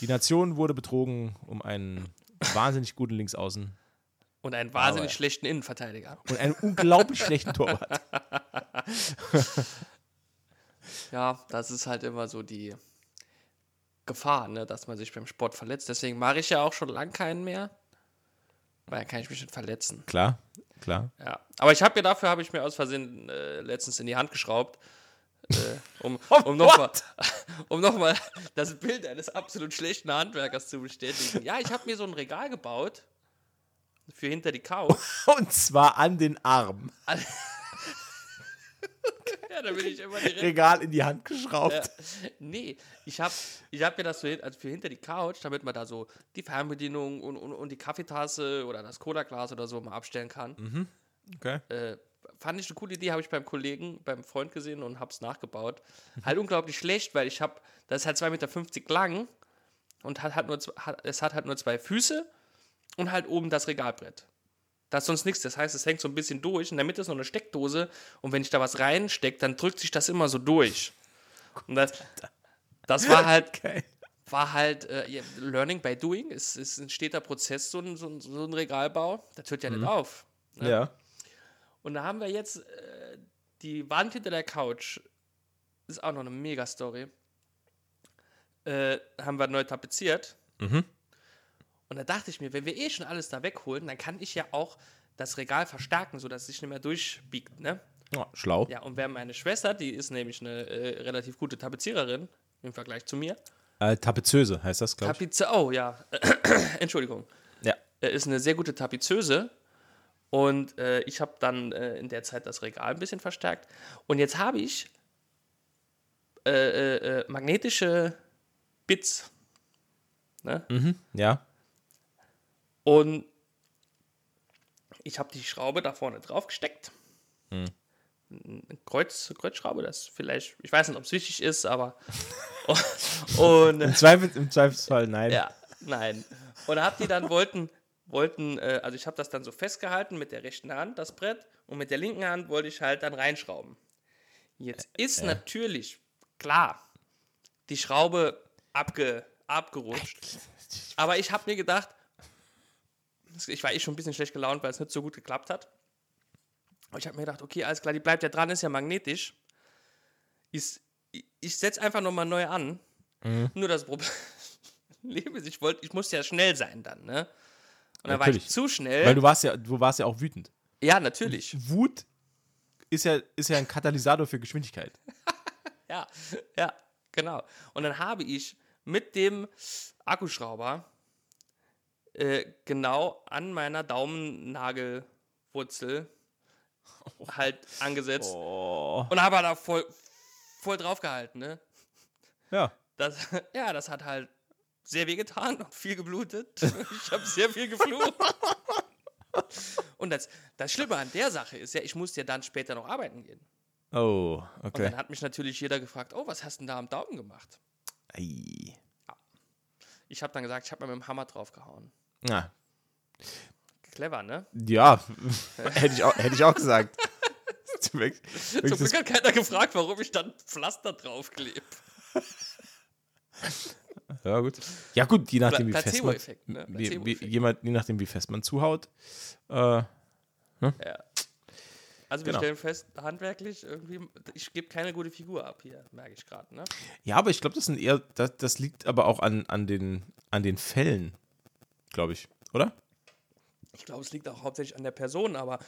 Die Nation wurde betrogen um einen wahnsinnig guten Linksaußen Und einen wahnsinnig Aber- schlechten Innenverteidiger. und einen unglaublich schlechten Torwart. [laughs] Ja, das ist halt immer so die Gefahr, ne, dass man sich beim Sport verletzt. Deswegen mache ich ja auch schon lang keinen mehr. Weil dann kann ich mich nicht verletzen. Klar, klar. Ja. Aber ich habe mir dafür, habe ich mir aus Versehen äh, letztens in die Hand geschraubt. Äh, um Oh, um nochmal [laughs] um noch mal das Bild eines absolut schlechten Handwerkers zu bestätigen. Ja, ich habe mir so ein Regal gebaut für hinter die Couch. [laughs] Und zwar an den Arm. [laughs] Ja, da bin ich immer direkt Regal in die Hand geschraubt. Ja. Nee, ich habe ich hab mir das so hin- also für hinter die Couch, damit man da so die Fernbedienung und, und, und die Kaffeetasse oder das Cola-Glas oder so mal abstellen kann. Okay. Äh, fand ich eine coole Idee, habe ich beim Kollegen, beim Freund gesehen und habe es nachgebaut. Halt [laughs] unglaublich schlecht, weil ich habe, das ist halt 2,50 Meter lang und hat, hat nur, hat, es hat halt nur zwei Füße und halt oben das Regalbrett. Da ist sonst nichts. Das heißt, es hängt so ein bisschen durch. In der Mitte ist noch eine Steckdose. Und wenn ich da was reinstecke, dann drückt sich das immer so durch. [laughs] Und das, das war halt, [laughs] Okay. war halt äh, Learning by Doing. Es ist ein steter Prozess, so ein, so ein, so ein Regalbau. Das hört ja nicht auf. ne? Ja. Und da haben wir jetzt äh, die Wand hinter der Couch. Ist auch noch eine Mega-Story. Äh, haben wir neu tapeziert. Mhm. Und da dachte ich mir, wenn wir eh schon alles da wegholen, dann kann ich ja auch das Regal verstärken, sodass es sich nicht mehr durchbiegt. Ne? Ja, schlau. Ja, und wer meine Schwester, die ist nämlich eine äh, relativ gute Tapeziererin im Vergleich zu mir. Äh, Tapezöse heißt das, glaube ich. Tapize, oh ja, [clears throat] Entschuldigung. Ja. Er ist eine sehr gute Tapezöse. Und äh, ich habe dann äh, in der Zeit das Regal ein bisschen verstärkt. Und jetzt habe ich äh, äh, äh, magnetische Bits. Ne? Mhm. Ja. Und ich habe die Schraube da vorne drauf gesteckt. Eine Kreuz, Kreuzschraube, das vielleicht, ich weiß nicht, ob es wichtig ist, aber. [laughs] und, Im, Zweifel, Im Zweifelsfall nein. Ja, nein. Und hab die dann wollten, wollten, äh, also ich habe das dann so festgehalten mit der rechten Hand, das Brett, und mit der linken Hand wollte ich halt dann reinschrauben. Jetzt ist natürlich klar, die Schraube abge, abgerutscht. [laughs] Aber ich habe mir gedacht, ich war eh schon ein bisschen schlecht gelaunt, weil es nicht so gut geklappt hat. Aber ich habe mir gedacht, okay, alles klar, die bleibt ja dran, ist ja magnetisch. Ich, ich setze einfach nochmal neu an. Nur das Problem [laughs] ist, ich, wollt, ich musste ja schnell sein dann, ne? Und dann war ich zu schnell. Weil du warst ja, du warst ja auch wütend. ja, natürlich. Wut ist ja, ist ja ein Katalysator für Geschwindigkeit. [laughs] Ja, ja, genau. Und dann habe ich mit dem Akkuschrauber äh, genau an meiner Daumennagelwurzel [laughs] halt angesetzt Oh. und habe da voll, voll drauf gehalten, ne? Ja. Das, [laughs] ja, das hat halt sehr weh getan und viel geblutet. [laughs] Ich habe sehr viel geflucht. [laughs] Und das, das Schlimme an der Sache ist ja, ich musste ja dann später noch arbeiten gehen. Oh, Und okay. dann hat mich natürlich jeder gefragt, oh, was hast du denn da am Daumen gemacht? Ei. Ich habe dann gesagt, ich habe mir mit dem Hammer draufgehauen. Na, Clever, ne? ja, [laughs] hätte ich auch, hätte ich auch gesagt. Zum Glück hat keiner gefragt, warum ich dann Pflaster draufklebe. Ja, gut. Ja, gut, je nachdem, wie fest man, ne? wie, wie, jemand, je nachdem, wie fest man zuhaut. Äh, Ja. Also wir Genau. stellen fest, handwerklich irgendwie, ich gebe keine gute Figur ab hier, merke ich gerade, ne? ja, aber ich glaube, das sind eher, das, das liegt aber auch an, an, den, an den Fällen, glaube ich, oder? Ich glaube, es liegt auch hauptsächlich an der Person, aber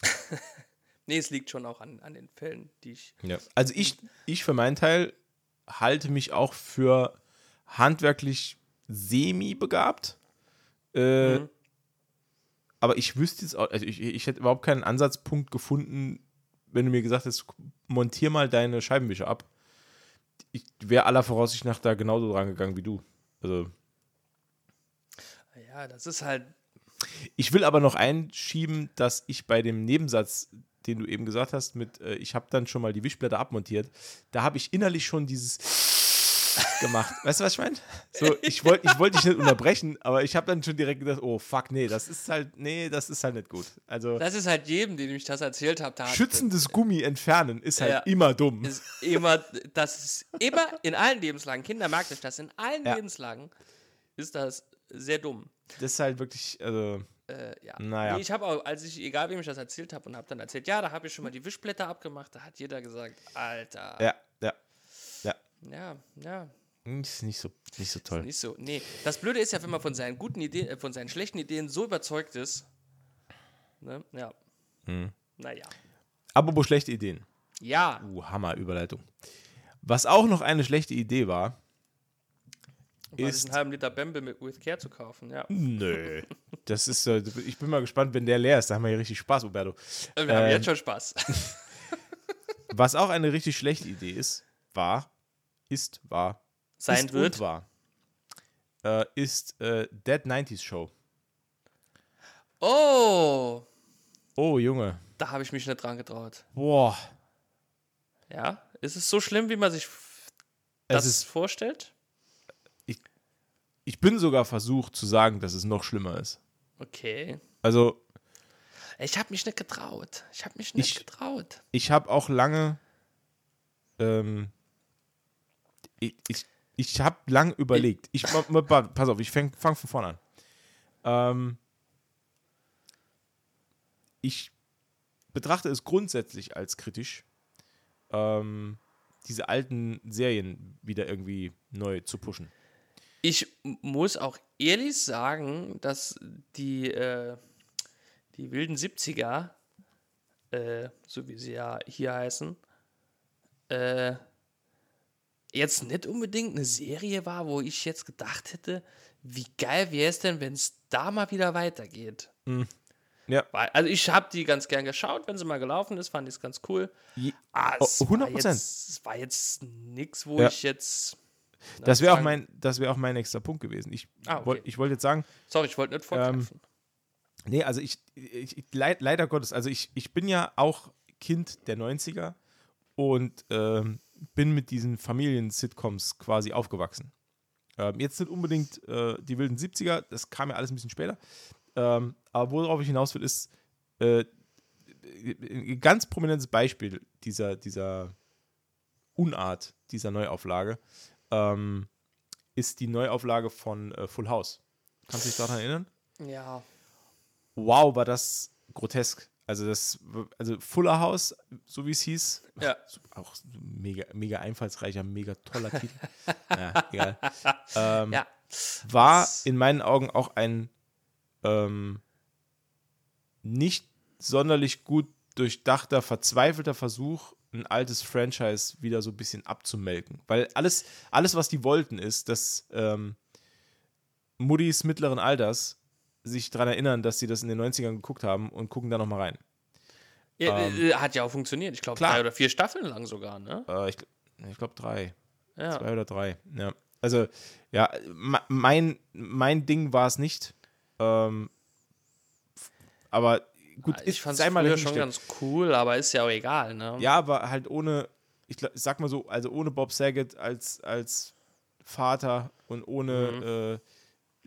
[laughs] nee, es liegt schon auch an, an den Fällen, die ich. Ja. Also ich, ich für meinen Teil halte mich auch für handwerklich semi-begabt. Äh, Mhm. Aber ich wüsste jetzt auch, also ich, ich hätte überhaupt keinen Ansatzpunkt gefunden, wenn du mir gesagt hättest, montier mal deine Scheibenwischer ab. Ich wäre aller Voraussicht nach da genauso dran gegangen wie du. Also Ja, das ist halt. Ich will aber noch einschieben, dass ich bei dem Nebensatz, den du eben gesagt hast, mit äh, ich habe dann schon mal die Wischblätter abmontiert, da habe ich innerlich schon dieses gemacht. [laughs] Weißt du, was ich meine? So, ich wollte ich wollt dich nicht unterbrechen, aber ich habe dann schon direkt gedacht, oh fuck, nee, das ist halt, nee, das ist halt nicht gut. Also Das ist halt jedem, dem ich das erzählt habe, schützendes Gummi entfernen ist halt Ja. immer dumm. ist immer, das ist immer in allen Lebenslagen, Kinder merkt euch das, in allen Ja. Lebenslagen ist das sehr dumm. Das ist halt wirklich, also, Äh, ja. Naja. Nee, ich habe auch, als ich, egal wem ich das erzählt habe und habe dann erzählt, ja, da habe ich schon mal die Wischblätter abgemacht, da hat jeder gesagt, Alter. ja, ja, ja, Ja, ja, ist nicht so, nicht so toll. nicht so. Nee, das Blöde ist ja, wenn man von seinen guten Ideen, äh, von seinen schlechten Ideen so überzeugt ist. Ne? Ja. Hm. Naja. Apropos schlechte Ideen. Ja. Uh, Hammer-Überleitung. Was auch noch eine schlechte Idee war, Weil Ist- einen halben Liter Bamble mit With Care zu kaufen, ja. Nö. Das ist, äh, ich bin mal gespannt, wenn der leer ist. Da haben wir hier richtig Spaß, Roberto. Wir haben Ähm, jetzt schon Spaß. [laughs] Was auch eine richtig schlechte Idee ist, war, ist, war, Sein ist wird. war, äh, ist äh, Dead 90s Show. Oh, Oh, Junge. da habe ich mich nicht dran getraut. Boah. Ja, ist es so schlimm, wie man sich das ist, vorstellt? ich bin sogar versucht zu sagen, dass es noch schlimmer ist. Okay. Also, Ich habe mich nicht getraut. Ich habe mich nicht Ich- getraut. ich habe auch lange, ähm, ich, ich, ich habe lang überlegt. Ich, pass auf, ich fange fang von vorne an. Ähm, ich betrachte es grundsätzlich als kritisch, ähm, diese alten Serien wieder irgendwie neu zu pushen. Ich muss auch ehrlich sagen, dass die, äh, die wilden 70er, äh, so wie sie ja hier heißen, äh, jetzt nicht unbedingt eine Serie war, wo ich jetzt gedacht hätte, wie geil wäre es denn, wenn es da mal wieder weitergeht. Ja. Weil- Also ich habe die ganz gern geschaut, wenn sie mal gelaufen ist, fand ich es ganz cool. Ah, es war 100%. jetzt- Es war jetzt nichts, wo Ja. ich jetzt. Das wäre auch, mein, das wär auch mein nächster Punkt gewesen. Ich Ah, okay. wollte wollt jetzt sagen, Sorry, ich wollte nicht vorgreifen. Nee, also ich, ich, ich leid, leider Gottes, also ich, ich bin ja auch Kind der 90er und ähm, bin mit diesen Familien-Sitcoms quasi aufgewachsen. Ähm, jetzt nicht unbedingt äh, die wilden 70er, das kam ja alles ein bisschen später. Ähm, aber worauf ich hinaus will, ist äh, ein ganz prominentes Beispiel dieser, dieser Unart, dieser Neuauflage, ähm, ist die Neuauflage von äh, Full House. Kannst du dich daran erinnern? Ja. wow, war das grotesk. Also das, also Fuller House, so wie es hieß, Ja. auch mega, mega einfallsreicher, mega toller Titel. [laughs] ja, egal. Ähm, Ja. war in meinen Augen auch ein ähm, nicht sonderlich gut durchdachter, verzweifelter Versuch, ein altes Franchise wieder so ein bisschen abzumelken. Weil alles, alles was die wollten, ist, dass ähm, Muddis mittleren Alters sich daran erinnern, dass sie das in den 90ern geguckt haben und gucken da nochmal rein. ja Ähm, äh, hat ja auch funktioniert. Ich glaube, drei oder vier Staffeln lang sogar, ne? Äh, ich ich glaube drei. Ja. Zwei oder drei. Ja. Also, ja, me- mein, mein Ding war es nicht. Ähm, aber gut, ich fand es früher schon ganz cool, aber ist ja auch egal, ne? Ja, aber halt ohne, ich, sag mal so, also ohne Bob Saget als, als Vater und ohne äh,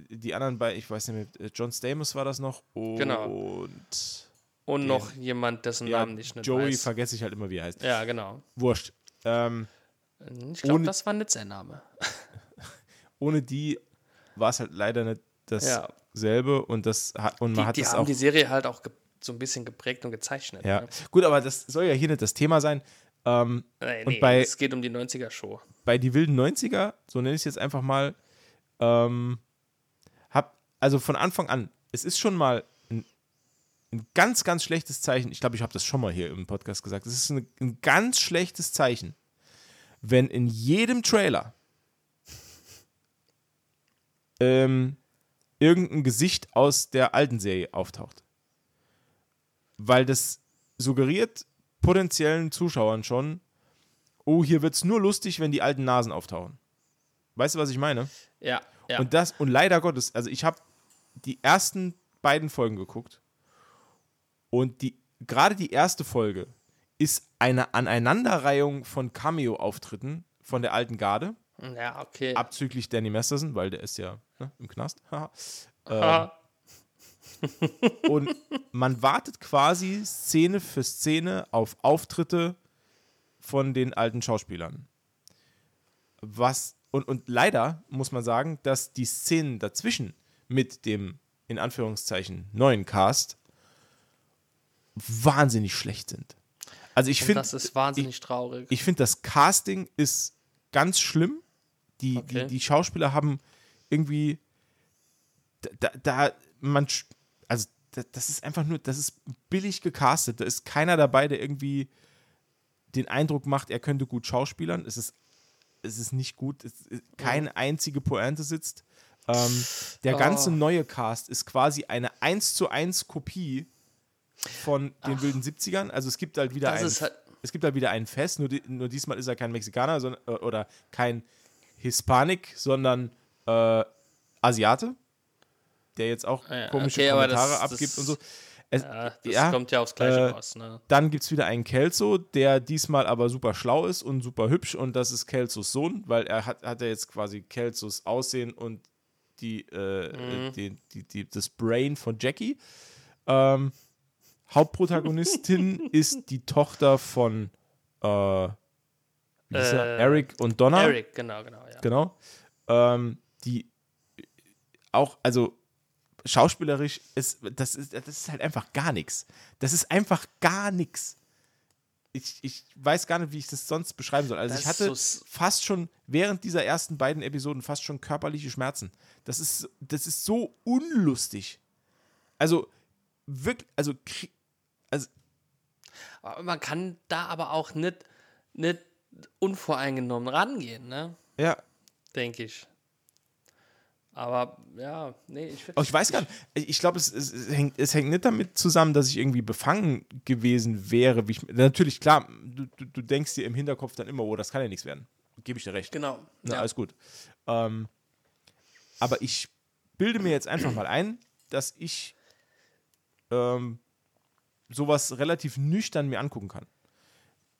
die anderen bei, ich weiß nicht mehr, äh, John Stamos war das noch und Genau. Und noch jemand, dessen ja, Namen ich nicht Joey weiß. vergesse ich halt immer, wie er heißt. Ja, genau. Wurscht. Ähm, Ich glaube, das war nicht sein Name. [laughs] ohne die war es halt leider nicht Ja. dasselbe und das hat und man Die, hat die haben auch die Serie halt auch so ein bisschen geprägt und gezeichnet. ja Ne? gut aber das soll ja hier nicht das Thema sein ähm, Nee, Und nee, bei- es geht um die 90er-Show. bei die wilden 90er so nenne ich es jetzt einfach mal ähm, also von Anfang an es ist schon mal ein, ein ganz ganz schlechtes Zeichen ich glaube ich habe das schon mal hier im Podcast gesagt es ist ein, ein ganz schlechtes Zeichen wenn in jedem Trailer ähm, irgendein Gesicht aus der alten Serie auftaucht. Weil das suggeriert potenziellen Zuschauern schon, oh, hier wird es nur lustig, wenn die alten Nasen auftauchen. Weißt du, was ich meine? Ja, ja. Und das, und leider Gottes, also ich habe die ersten beiden Folgen geguckt und die, gerade die erste Folge ist eine Aneinanderreihung von Cameo-Auftritten von der alten Garde, ja, okay. abzüglich Danny Masterson, weil der ist ja ne, im Knast. [laughs] Ah, und man wartet quasi Szene für Szene auf Auftritte von den alten Schauspielern. Was, und, und leider muss man sagen, dass die Szenen dazwischen mit dem, in Anführungszeichen, neuen Cast wahnsinnig schlecht sind. Also ich und finde, das ist wahnsinnig traurig. ich finde, das Casting ist ganz schlimm. Die, Okay. die, die Schauspieler haben irgendwie da, da man, also da, das ist einfach nur, das ist billig gecastet. Da ist keiner dabei, der irgendwie den Eindruck macht, er könnte gut schauspielern. Es ist, es ist nicht gut. Es, keine einzige Pointe sitzt. Ähm, der ganze Oh. neue Cast ist quasi eine 1 zu 1 Kopie von den wilden 70ern. Also es gibt halt wieder das halt, es gibt halt wieder einen Fest, nur, di- nur diesmal ist er kein Mexikaner sondern, äh, oder kein Hispanik, sondern äh, Asiate, der jetzt auch Ja, komische okay, Kommentare das- abgibt das- und so. Es, ja, das ja, kommt ja aufs Gleiche äh, raus. Ne? Dann gibt es wieder einen Kelso, der diesmal aber super schlau ist und super hübsch und das ist Kelsos Sohn, weil er hat, hat er jetzt quasi Kelsos Aussehen und die, äh, Mhm. äh, die, die, die, das Brain von Jackie. Ähm, Hauptprotagonistin [laughs] ist die Tochter von äh? Äh, Eric und Donna. Eric, genau, genau, ja. Genau. Ähm, die auch, also schauspielerisch ist, das ist, das ist halt einfach gar nichts. Das ist einfach gar nichts. Ich, ich weiß gar nicht, wie ich das sonst beschreiben soll. Also Das ich hatte so fast schon während dieser ersten beiden Episoden fast schon körperliche Schmerzen. Das ist, das ist so unlustig. Also wirklich, also, also man kann da aber auch nicht, nicht unvoreingenommen rangehen, ne? ja, Denke ich. Aber ja, nee, ich Oh, ich weiß gar nicht. Ich glaube, es, es, es, hängt, es hängt nicht damit zusammen, dass ich irgendwie befangen gewesen wäre. Ich, natürlich, klar, du, du, du denkst dir im Hinterkopf dann immer, oh, das kann ja nichts werden. Gebe ich dir recht. Genau. Na, ja. Alles gut. Ähm, aber ich bilde mir jetzt einfach mal ein, dass ich ähm, sowas relativ nüchtern mir angucken kann.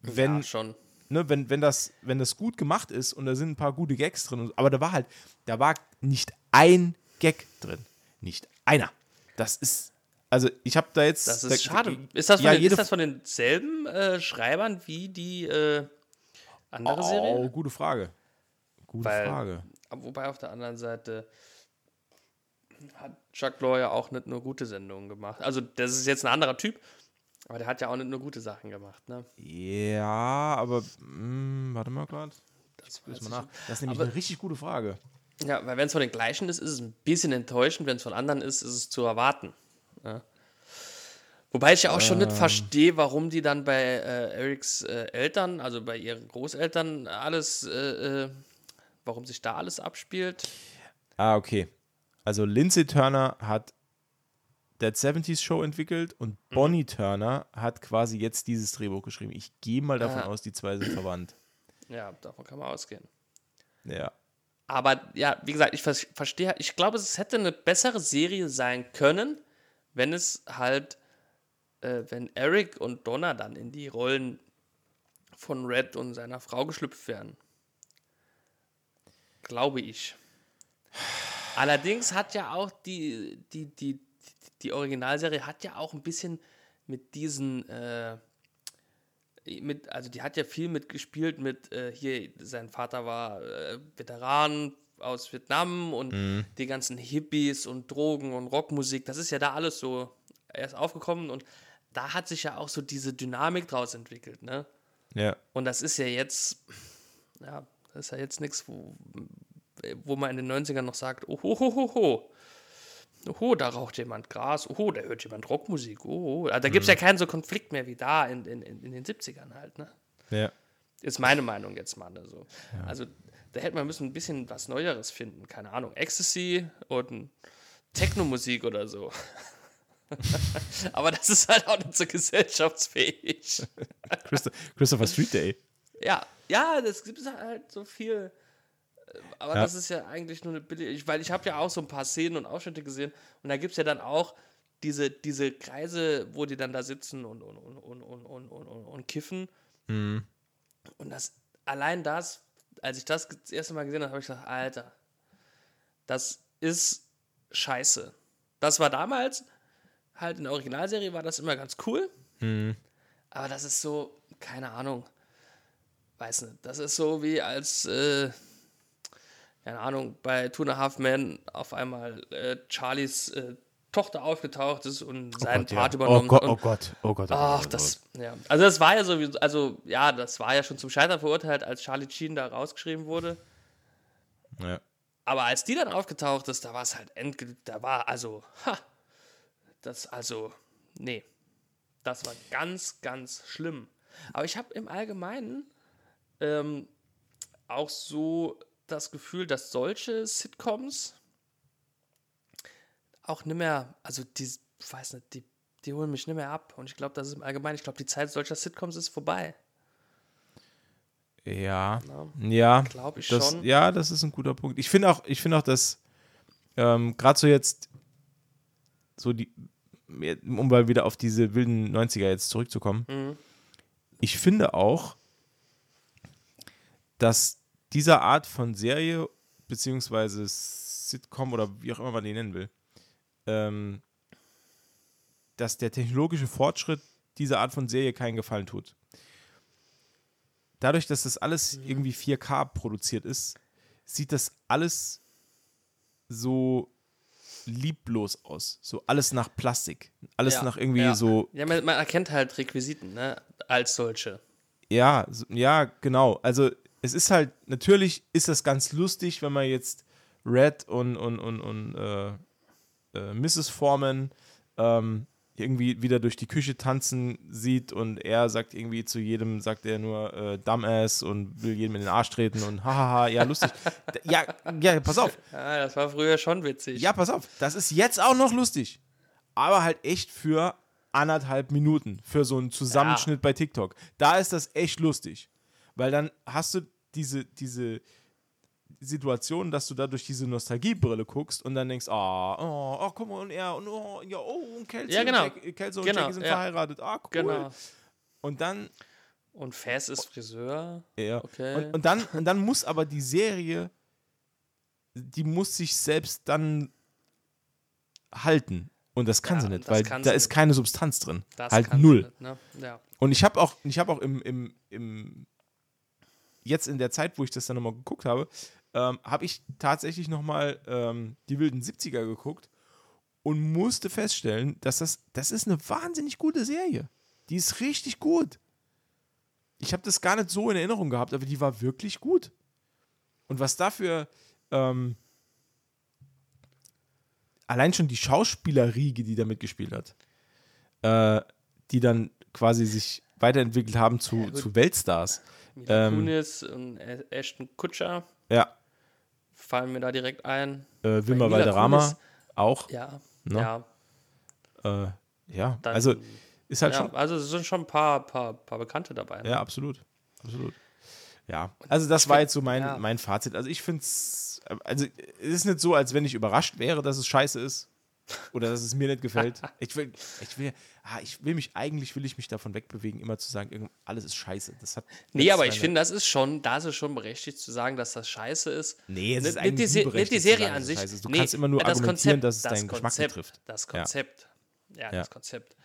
Wenn, ja, schon. Ne, wenn, wenn, das, wenn das gut gemacht ist und da sind ein paar gute Gags drin, und, aber da war halt, da war nicht ein Gag drin. Nicht einer. Das ist, also ich habe da jetzt. Das da, ist schade. Ist das von, ja, den, ist das von denselben äh, Schreibern wie die äh, andere oh, Serie? gute Frage. Gute Weil- Frage. Wobei auf der anderen Seite hat Chuck Lorre ja auch nicht nur gute Sendungen gemacht. Also, das ist jetzt ein anderer Typ, aber der hat ja auch nicht nur gute Sachen gemacht. Ne? Ja, aber mh, warte mal gerade. Das. Das ist nämlich Aber- eine richtig gute Frage. Ja, weil wenn es von den gleichen ist, ist es ein bisschen enttäuschend. Wenn es von anderen ist, ist es zu erwarten. Ja. Wobei ich ja auch schon Ähm. nicht verstehe, warum die dann bei äh, Erics äh, Eltern, also bei ihren Großeltern, alles, äh, äh, warum sich da alles abspielt. Ah, okay. Also Lindsay Turner hat That 70s Show entwickelt und Mhm. Bonnie Turner hat quasi jetzt dieses Drehbuch geschrieben. Ich gehe mal davon Ah. aus, die zwei sind verwandt. Ja, davon kann man ausgehen. Ja. Aber ja, wie gesagt, ich vers- verstehe, ich glaube, es hätte eine bessere Serie sein können, wenn es halt äh, wenn Eric und Donna dann in die Rollen von Red und seiner Frau geschlüpft werden. Glaube ich. Allerdings hat ja auch die, die, die, die Originalserie hat ja auch ein bisschen mit diesen, äh, mit, also die hat ja viel mitgespielt mit, äh, hier, sein Vater war äh, Veteran aus Vietnam und Mhm. die ganzen Hippies und Drogen und Rockmusik, das ist ja da alles so erst aufgekommen und da hat sich ja auch so diese Dynamik draus entwickelt, ne? Ja. Und das ist ja jetzt, ja, das ist ja jetzt nichts, wo, wo man in den 90ern noch sagt, oho, ho, ho, ho. Oho, da raucht jemand Gras, oho, da hört jemand Rockmusik, oho. Also Da gibt es ja keinen so Konflikt mehr wie da in, in, in den 70ern halt, ne? Ja. Ist meine Meinung jetzt mal. Ne, so. Also da hätte man müssen ein bisschen was Neueres finden. Keine Ahnung, Ecstasy und Techno-Musik oder so. [laughs] Aber das ist halt auch nicht so gesellschaftsfähig. [laughs] Christo Christopher Street Day. Ja, ja, das gibt es halt so viel. Aber ja. das ist ja eigentlich nur eine billige, weil ich habe ja auch so ein paar Szenen und Ausschnitte gesehen und da gibt es ja dann auch diese, diese Kreise, wo die dann da sitzen und, und, und, und, und, und, und, und kiffen. Mhm. Und das, allein das, als ich das das erste Mal gesehen habe, habe ich gesagt, Alter, das ist scheiße. Das war damals, halt in der Originalserie war das immer ganz cool. Mhm. Aber das ist so, keine Ahnung. Weiß nicht, das ist so wie als, äh, keine Ahnung, bei Two and a Half Men auf einmal äh, Charlies äh, Tochter aufgetaucht ist und seinen Gott, ja. Part übernommen oh Gott, und oh Gott, oh Gott, oh Ach, Gott, oh das, ja. Also das war ja sowieso, also ja, das war ja schon zum Scheitern verurteilt, als Charlie Sheen da rausgeschrieben wurde. Ja. Aber als die dann aufgetaucht ist, da war es halt endgültig, da war also, ha, das also, nee, das war ganz, ganz schlimm. Aber ich habe im Allgemeinen ähm, auch so das Gefühl, dass solche Sitcoms auch nicht mehr, also die, ich weiß nicht, die, die holen mich nicht mehr ab. Und ich glaube, das ist im Allgemeinen, ich glaube, die Zeit solcher Sitcoms ist vorbei. Ja, Ja. ja, Glaub ich das, schon. Ja, das ist ein guter Punkt. Ich finde auch, ich finde auch, dass ähm, gerade so jetzt so die, um mal wieder auf diese wilden 90er jetzt zurückzukommen, Mhm. ich finde auch, dass dieser Art von Serie beziehungsweise Sitcom oder wie auch immer man die nennen will, ähm, dass der technologische Fortschritt dieser Art von Serie keinen Gefallen tut. Dadurch, dass das alles irgendwie 4K produziert ist, sieht das alles so lieblos aus. So alles nach Plastik. Alles Ja, nach irgendwie ja. so Ja, man, man erkennt halt Requisiten, ne, als solche. Ja, so, ja, genau. Also es ist halt, natürlich ist das ganz lustig, wenn man jetzt Red und, und, und, und äh, äh, Mrs. Foreman ähm, irgendwie wieder durch die Küche tanzen sieht und er sagt irgendwie zu jedem, sagt er nur äh, Dumbass und will jedem in den Arsch treten und hahaha, ja, lustig. [laughs] Ja, ja, pass auf. Ja, das war früher schon witzig. Ja, pass auf. Das ist jetzt auch noch lustig. Aber halt echt für anderthalb Minuten. Für so einen Zusammenschnitt bei TikTok. Da ist das echt lustig. Weil dann hast du diese, diese Situation, dass du da durch diese Nostalgiebrille guckst und dann denkst, ah, oh, oh, guck mal, und er, und oh, ja, oh, und Kelsey, Ja, genau. und, Jack, Kelsey und Genau, Jackie sind ja. verheiratet. Ah, cool. Genau. Und dann, Und Fast ist Friseur. ja. Okay. Und, und, dann, und dann muss aber die Serie, die muss sich selbst dann halten. Und das kann Ja, sie nicht, weil da ist nicht. keine Substanz drin. Das halt null. nicht, ne? Ja. Und ich habe auch, ich habe auch im, im, im, jetzt in der Zeit, wo ich das dann nochmal geguckt habe, ähm, habe ich tatsächlich nochmal ähm, die wilden 70er geguckt und musste feststellen, dass das, das ist eine wahnsinnig gute Serie. Die ist richtig gut. Ich habe das gar nicht so in Erinnerung gehabt, aber die war wirklich gut. Und was dafür, ähm, allein schon die Schauspielerriege, die da mitgespielt hat, äh, die dann quasi sich weiterentwickelt haben zu, gut. zu Weltstars. Mila Ähm, Kunis und Ashton Kutscher Ja, fallen mir da direkt ein. äh, Wilma Valderrama Kunis- auch. Ja. Ne? Ja. Äh, ja, Dann, also ist halt ja, schon. also es sind schon ein paar, paar, paar Bekannte dabei. ne? Ja, absolut. Absolut. Ja, also das war jetzt so mein, ja. mein Fazit. Also ich finde es, also es ist nicht so, als wenn ich überrascht wäre, dass es scheiße ist. oder dass es mir nicht gefällt. [laughs] Ich will, ich will, ah, ich will mich, eigentlich will ich mich davon wegbewegen, immer zu sagen, alles ist scheiße. Das hat Nee, aber ich finde, das ist schon, da ist es schon berechtigt zu sagen, dass das scheiße ist. Nee, es Nicht- ist nicht eigentlich die, nicht die Serie sagen, an sich. Du Nee, kannst immer nur das argumentieren, Konzept, dass es das deinen Geschmack Konzept, betrifft. Das Ja. Konzept. Ja, Ja. das Konzept.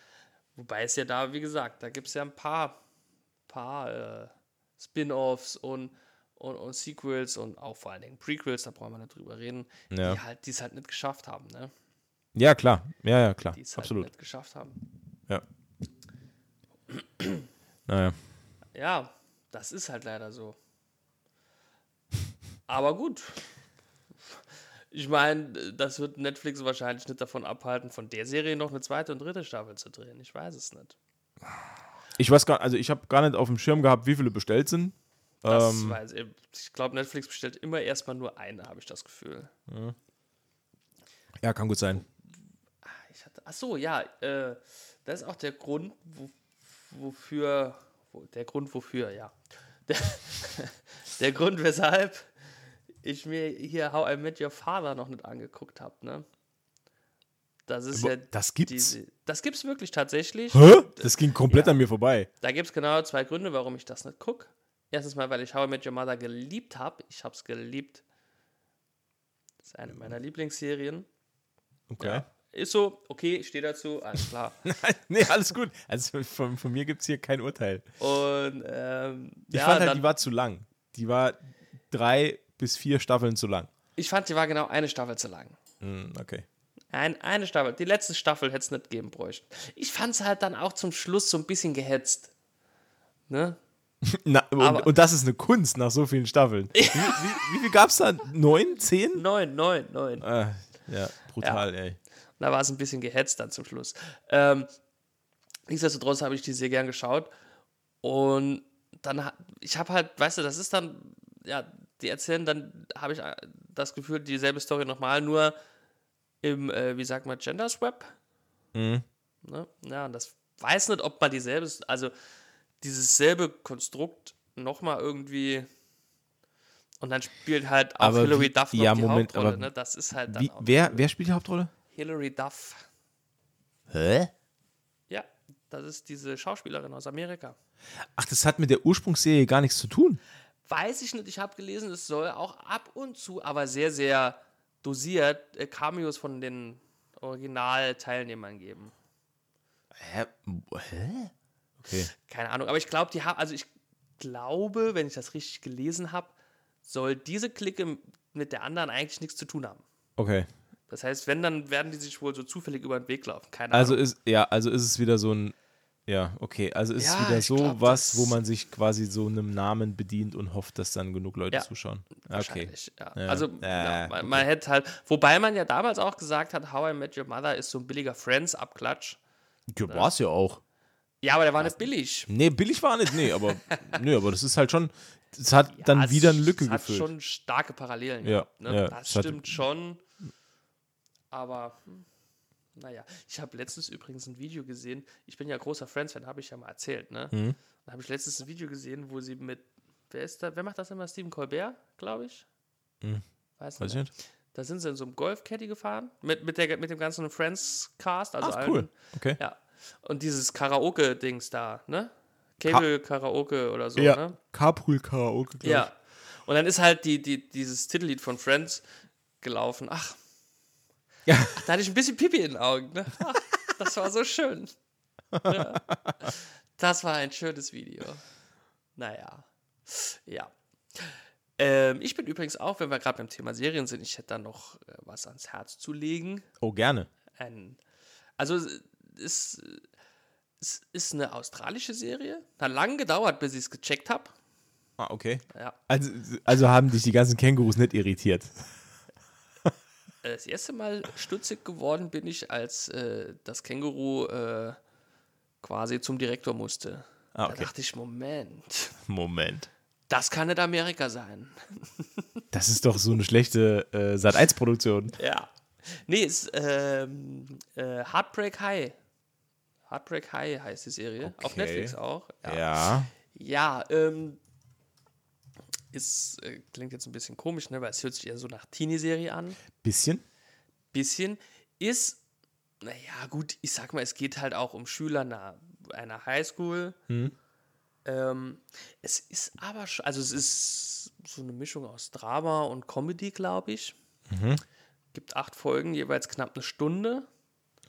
Wobei es ja da, wie gesagt, da gibt es ja ein paar, paar äh, Spin-Offs und, und, und Sequels und auch vor allen Dingen Prequels, da brauchen wir nicht drüber reden, Ja. die halt, die es halt nicht geschafft haben, ne? Ja, klar. Ja, ja, klar. Die es halt Absolut. nicht geschafft haben. Ja. Naja. Ja, das ist halt leider so. Aber gut. Ich meine, das wird Netflix wahrscheinlich nicht davon abhalten, von der Serie noch eine zweite und dritte Staffel zu drehen. Ich weiß es nicht. Ich weiß gar also ich habe gar nicht auf dem Schirm gehabt, wie viele bestellt sind. Das Ähm, weiß ich. Ich glaube, Netflix bestellt immer erstmal nur eine, habe ich das Gefühl. ja, kann gut sein. Ich hatte, ach so, ja, äh, das ist auch der Grund, wo, wofür, wo, der Grund wofür, ja. Der, [laughs] der Grund, weshalb ich mir hier How I Met Your Father noch nicht angeguckt habe, ne? Das ist Aber ja das gibt's? diese, das gibt's wirklich tatsächlich. Hä? Das ging komplett Ja. an mir vorbei. Da gibt es genau zwei Gründe, warum ich das nicht gucke. Erstens mal, weil ich How I Met Your Mother geliebt habe. Ich habe es geliebt. Das ist eine meiner Lieblingsserien. Okay. Ja. Ist so, okay, ich stehe dazu, alles klar. [laughs] nee, alles gut. Also von, von mir gibt es hier kein Urteil. Und ähm, Ich ja, fand halt, dann, die war zu lang. Die war drei bis vier Staffeln zu lang. ich fand, die war genau eine Staffel zu lang. Hm, okay. Ein, eine Staffel. Die letzte Staffel hätte es nicht geben bräuchten. Ich fand es halt dann auch zum Schluss so ein bisschen gehetzt. Ne? [laughs] Na, und, und das ist eine Kunst nach so vielen Staffeln. [laughs] wie, wie, wie viel gab es da? Neun? Zehn? Neun, neun, neun. Ah, ja, brutal, ey. Da war es ein bisschen gehetzt dann zum Schluss. Ähm, nichtsdestotrotz habe ich die sehr gern geschaut. Und dann, ich habe halt, weißt du, das ist dann, ja, die erzählen dann, habe ich äh, das Gefühl, dieselbe Story nochmal, nur im, äh, wie sagt man, Gender Swap. Mhm. Ne? Ja, und das weiß nicht, ob man dieselbe, also dieses selbe Konstrukt nochmal irgendwie. Und dann spielt halt auch Aber Hilary wie- Duff noch ja, die Moment, Hauptrolle. aber Ne? Das ist halt dann Wie, auch wer, wer spielt die Hauptrolle? Hilary Duff. Hä? Ja, das ist diese Schauspielerin aus Amerika. Ach, das hat mit der Ursprungsserie gar nichts zu tun. Weiß ich nicht, ich habe gelesen, es soll auch ab und zu, aber sehr, sehr dosiert, äh, Cameos von den Originalteilnehmern geben. Hä? Hä? Okay. Keine Ahnung, aber ich glaube, die haben, also ich glaube, wenn ich das richtig gelesen habe, soll diese Clique mit der anderen eigentlich nichts zu tun haben. Okay. Das heißt, wenn, dann werden die sich wohl so zufällig über den Weg laufen. Keine Also Ahnung. ist, ja, also ist es wieder so ein, ja, okay, also ist Ja, es wieder so glaub, was, wo man sich quasi so einem Namen bedient und hofft, dass dann genug Leute Ja, zuschauen. Okay. Wahrscheinlich, ja. Also, Ja, ja, man, man hätte halt, wobei man ja damals auch gesagt hat, How I Met Your Mother ist so ein billiger Friends-Abklatsch. Ja, war es ja auch. Ja, aber der war nicht billig. Nee, billig war nicht, nee, aber, [laughs] nee, aber das ist halt schon, es hat dann wieder eine Lücke es hat gefüllt. schon starke Parallelen. Ja, gehabt, ne? das hat- stimmt schon. Aber, hm, naja. Ich habe letztens übrigens ein Video gesehen. Ich bin ja großer Friends-Fan, habe ich ja mal erzählt. Ne? Mhm. Da habe ich letztens ein Video gesehen, wo sie mit, wer ist da, wer macht das immer? Stephen Colbert, glaube ich. Mhm. Weiß Weiß nicht. ich nicht. Da sind sie in so einem Golf-Caddy gefahren, mit, mit, der, mit dem ganzen Friends-Cast. Also Ach, allen- cool. Okay. Ja. Und dieses Karaoke-Dings da, ne? Cable-Karaoke oder so, Ja, ne? Carpool-Karaoke, glaub Ja. Und dann ist halt die, die, dieses Titellied von Friends gelaufen. Ach, Ja. ach, da hatte ich ein bisschen Pipi in den Augen. Ne? Ach, das war so schön. Ja. Das war ein schönes Video. Naja. Ja. Ähm, ich bin übrigens auch, wenn wir gerade beim Thema Serien sind, ich hätte da noch äh, was ans Herz zu legen. Oh, gerne. Ein, also es, es ist eine australische Serie. Hat lang gedauert, bis ich es gecheckt habe. Ah, okay. Ja. Also, also haben dich die ganzen Kängurus nicht irritiert. Äh, Das erste Mal stutzig geworden bin ich, als äh, das Känguru äh, quasi zum Direktor musste. Ah, Da okay. dachte ich, Moment, Moment. das kann nicht Amerika sein. [laughs] Das ist doch so eine schlechte äh, Sat1-Produktion. Ja. Nee, es ist ähm, äh, Heartbreak High. Heartbreak High heißt die Serie. Auf Okay. Netflix auch. Ja, Ja. ja ähm, ist, äh, klingt jetzt ein bisschen komisch, ne, weil es hört sich eher so nach Teenie-Serie an. Bisschen. bisschen, ist naja, gut, ich sag mal, es geht halt auch um Schüler einer, einer Highschool. Mhm. Ähm, es ist aber schon, also es ist so eine Mischung aus Drama und Comedy, glaube ich. Gibt acht Folgen, jeweils knapp eine Stunde,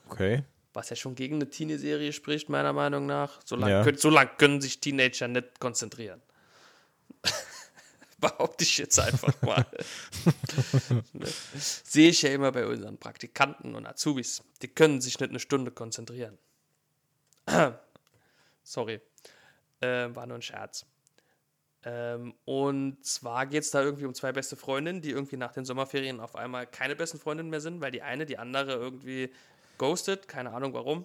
Okay. was ja schon gegen eine Teenie-Serie spricht, meiner Meinung nach. So lange Ja. können, so lang können sich Teenager nicht konzentrieren. [laughs] [laughs] Behaupte ich jetzt einfach mal. Ne? Sehe ich ja immer bei unseren Praktikanten und Azubis. Die können sich nicht eine Stunde konzentrieren. [clears throat] Sorry. Äh, war nur ein Scherz. Ähm, und zwar geht es da irgendwie um zwei beste Freundinnen, die irgendwie nach den Sommerferien auf einmal keine besten Freundinnen mehr sind, weil die eine die andere irgendwie ghostet. Keine Ahnung warum.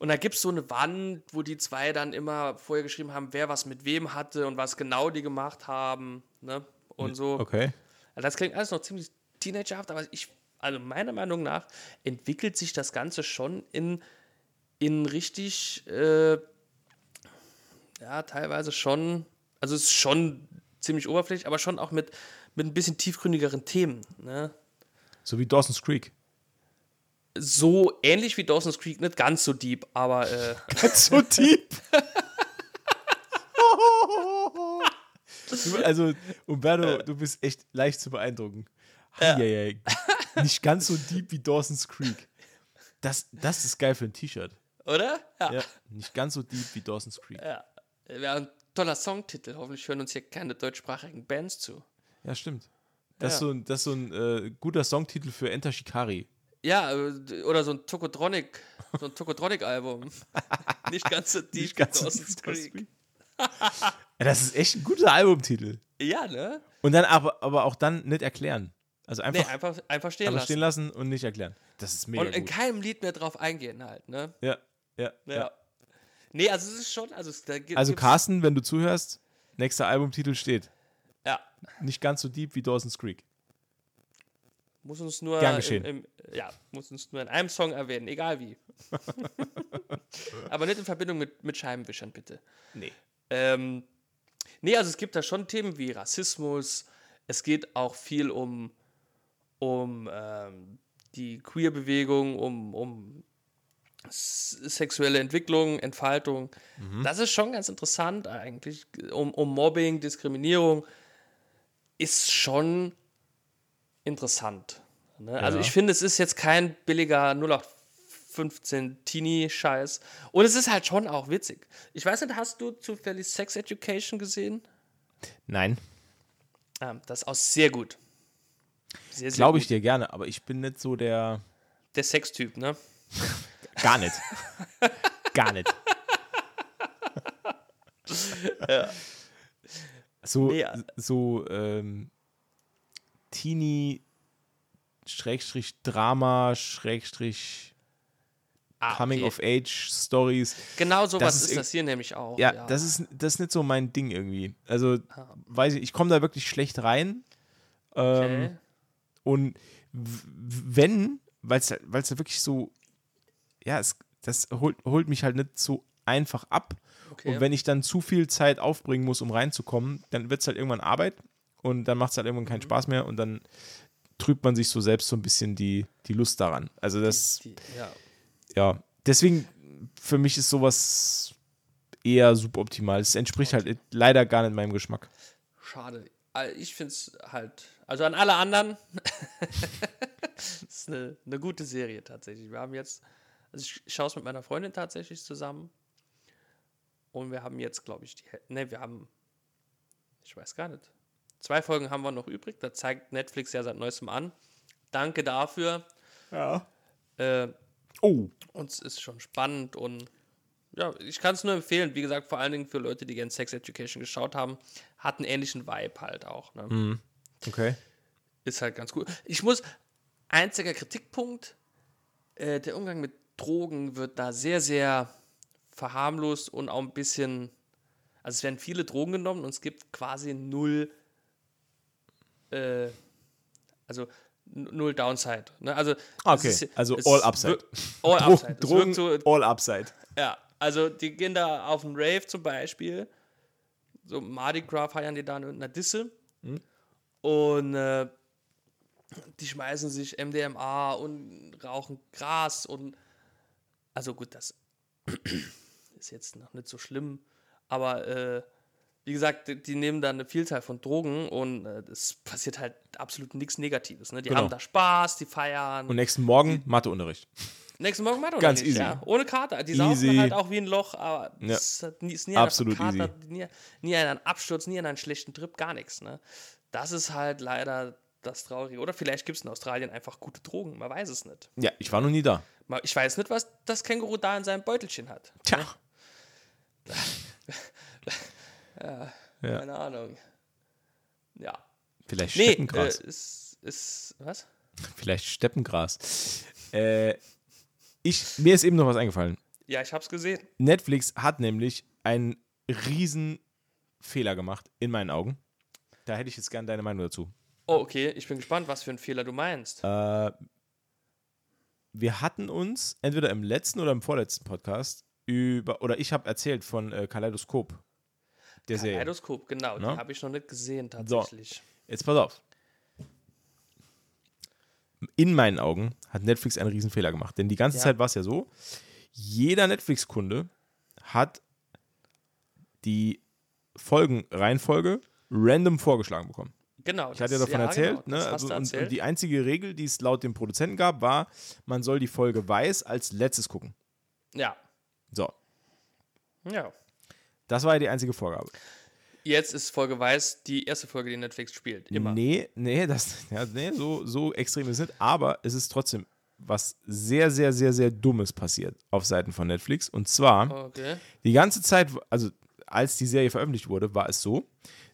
Und da gibt es so eine Wand, wo die zwei dann immer vorher geschrieben haben, wer was mit wem hatte und was genau die gemacht haben. Ne? Und so. Okay. Also das klingt alles noch ziemlich teenagerhaft, aber ich, also meiner Meinung nach entwickelt sich das Ganze schon in, in richtig, äh, ja, teilweise schon, also es ist schon ziemlich oberflächlich, aber schon auch mit, mit ein bisschen tiefgründigeren Themen. Ne? So wie Dawson's Creek. So ähnlich wie Dawson's Creek, nicht ganz so deep, aber äh, [laughs] so deep. [laughs] Also, Umberto, du bist echt leicht zu beeindrucken. Heieiei. Nicht ganz so deep wie Dawson's Creek. Das, das ist geil für ein T-Shirt. oder? Ja. Ja, nicht ganz so deep wie Dawson's Creek. ja. Wäre ein toller Songtitel. Hoffentlich hören uns hier keine deutschsprachigen Bands zu. Ja, stimmt. Das, Ja. ist so ein, das ist so ein äh, guter Songtitel für Enter Shikari. Ja, äh, oder so ein Tokotronic, so ein Tokotronic-Album. [laughs] Nicht ganz so deep Nicht ganz so wie Dawson's Dawson's Creek. Das ist echt ein guter Albumtitel. Ja, ne? Und dann aber, aber auch dann nicht erklären. Also Nee, einfach, einfach, einfach stehen einfach lassen. stehen lassen und nicht erklären. Das ist mega Und in gut. keinem Lied mehr drauf eingehen halt, ne? Ja, ja, Ja. ja. Nee, also es ist schon, also es, da gibt Also Carsten, wenn du zuhörst, nächster Albumtitel steht. Ja, Nicht ganz so deep wie Dawson's Creek. Muss uns nur. Im, im, ja, muss uns nur in einem Song erwähnen, egal wie. [laughs] Aber nicht in Verbindung mit, mit Scheibenwischern, bitte. Nee. Ähm, nee, also es gibt da schon Themen wie Rassismus. Es geht auch viel um, um ähm, die Queer-Bewegung, um, um sexuelle Entwicklung, Entfaltung. Das ist schon ganz interessant eigentlich. Um, um Mobbing, Diskriminierung ist schon interessant. Ne? Also Ja. ich finde, es ist jetzt kein billiger 0815 Teenie-Scheiß. Und es ist halt schon auch witzig. Ich weiß nicht, hast du zufällig Sex Education gesehen? Nein, Ah, das ist auch sehr gut. Sehr, sehr glaube ich gut. dir gerne, aber ich bin nicht so der. Der Sextyp, ne? [laughs] Gar nicht. Gar nicht. [laughs] So, Nee, so ähm, Teenie, Schrägstrich Drama, Schrägstrich Ah, Coming okay. of Age Stories. Genau sowas ist ist, das hier nämlich auch. Ja, Das, ist, das ist nicht so mein Ding irgendwie. Also, Ah. weiß ich, ich komme da wirklich schlecht rein. Ähm, okay. Und wenn, weil es ja wirklich so, ja, es, das holt, holt mich halt nicht so einfach ab. okay. Und wenn ich dann zu viel Zeit aufbringen muss, um reinzukommen, dann wird es halt irgendwann Arbeit und dann macht es halt irgendwann Mhm. keinen Spaß mehr und dann trübt man sich so selbst so ein bisschen die, die Lust daran. Also das, Die, ja. ja, deswegen für mich ist sowas eher suboptimal. Es entspricht halt leider gar nicht meinem Geschmack. Schade. Also Ich finde es halt, also an alle anderen, es [laughs] ist eine, eine gute Serie tatsächlich. Wir haben jetzt, also ich schaue es mit meiner Freundin tatsächlich zusammen und wir haben jetzt, glaube ich, die, ne, wir haben, ich weiß gar nicht, zwei Folgen haben wir noch übrig, da zeigt Netflix ja seit neuestem an. Danke dafür. Ja. Äh, Oh, uns ist schon spannend und ja, ich kann es nur empfehlen. Wie gesagt, vor allen Dingen für Leute, die gerne Sex Education geschaut haben, hat einen ähnlichen Vibe halt auch. Ne? okay. Ist halt ganz cool. Ich muss, einziger Kritikpunkt, äh, der Umgang mit Drogen wird da sehr, sehr verharmlost und auch ein bisschen, also es werden viele Drogen genommen und es gibt quasi null, äh, also null Downside. Ne? Also, Okay, ist- also all upside. All [laughs] upside. Drogen, so, all upside. ja, also die gehen da auf einen Rave zum Beispiel. So Mardi Gras feiern die da in irgendeiner Disse. Und äh, die schmeißen sich MDMA und rauchen Gras und also gut, das [clears throat] ist jetzt noch nicht so schlimm, aber äh, wie gesagt, die, die, nehmen da eine Vielzahl von Drogen und äh, es passiert halt absolut nichts Negatives. Ne? Die Genau. haben da Spaß, die feiern. Und nächsten Morgen Matheunterricht. Nächsten Morgen Mathe Ganz easy. Ja. Ohne Kater. Die Easy. saufen halt auch wie ein Loch, aber Ja. es hat nie, ist nie Absolut einer verkatert, nie, nie einen Absturz, nie einen schlechten Trip, gar nichts. Ne? Das ist halt leider das Traurige. Oder vielleicht gibt es in Australien einfach gute Drogen, man weiß es nicht. Ja, ich war noch nie da. Ich weiß nicht, was das Känguru da in seinem Beutelchen hat. Tja. [laughs] Ja. Keine Ahnung. Ja. Vielleicht Nee, äh, Steppengras. ist, ist, was? Vielleicht Steppengras. äh, ich, mir ist eben noch was eingefallen. Ja, ich hab's gesehen. Netflix hat nämlich einen riesen Fehler gemacht, in meinen Augen. Da hätte ich jetzt gerne deine Meinung dazu. Oh, okay. Ich bin gespannt, was für einen Fehler du meinst. Äh, wir hatten uns entweder im letzten oder im vorletzten Podcast über, oder ich habe erzählt von äh, Kaleidoskop. Der Serie. Kaleidoskop, genau. Ne? Die habe ich noch nicht gesehen, tatsächlich. Jetzt pass auf. In meinen Augen hat Netflix einen riesen Fehler gemacht. Denn die ganze Ja. Zeit war es ja so, jeder Netflix-Kunde hat die Folgenreihenfolge random vorgeschlagen bekommen. Genau. Ich hatte ja davon erzählt, genau, ne? Also, erzählt. und die einzige Regel, die es laut dem Produzenten gab, war, man soll die Folge weiß als letztes gucken. ja. So, Ja. Das war ja die einzige Vorgabe. Jetzt ist Folge Weiß die erste Folge, die Netflix spielt. Immer. Nee, nee, das, [laughs] ja, nee so, so extrem ist es nicht. Aber es ist trotzdem was sehr, sehr, sehr, sehr Dummes passiert auf Seiten von Netflix. Und zwar, Okay. die ganze Zeit, also als die Serie veröffentlicht wurde, war es so,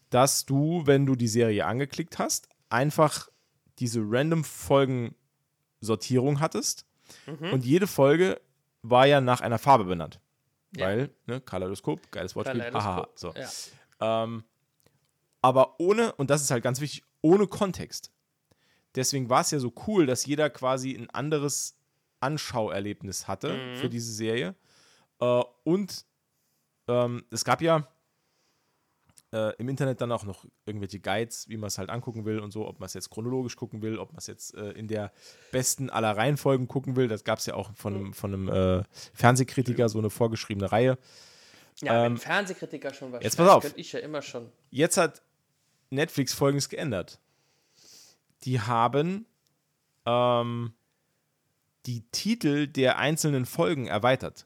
dass du, wenn du die Serie angeklickt hast, einfach diese random Folgen-Sortierung hattest. Und jede Folge war ja nach einer Farbe benannt. Ja. Weil, ne, Kaleidoskop, geiles Wortspiel. Kaleidoskop. So. Ja. Ähm, aber ohne, und das ist halt ganz wichtig, ohne Kontext. Deswegen war es ja so cool, dass jeder quasi ein anderes Anschauerlebnis hatte Mhm. für diese Serie. Äh, und ähm, es gab ja äh, im Internet dann auch noch irgendwelche Guides, wie man es halt angucken will und so, ob man es jetzt chronologisch gucken will, ob man es jetzt äh, in der besten aller Reihenfolgen gucken will. Das gab es ja auch von einem, von einem äh, Fernsehkritiker, so eine vorgeschriebene Reihe. Ja, Ähm, Fernsehkritiker schon was jetzt pass auf. ich ja immer schon. Jetzt hat Netflix folgendes geändert. Die haben ähm, die Titel der einzelnen Folgen erweitert.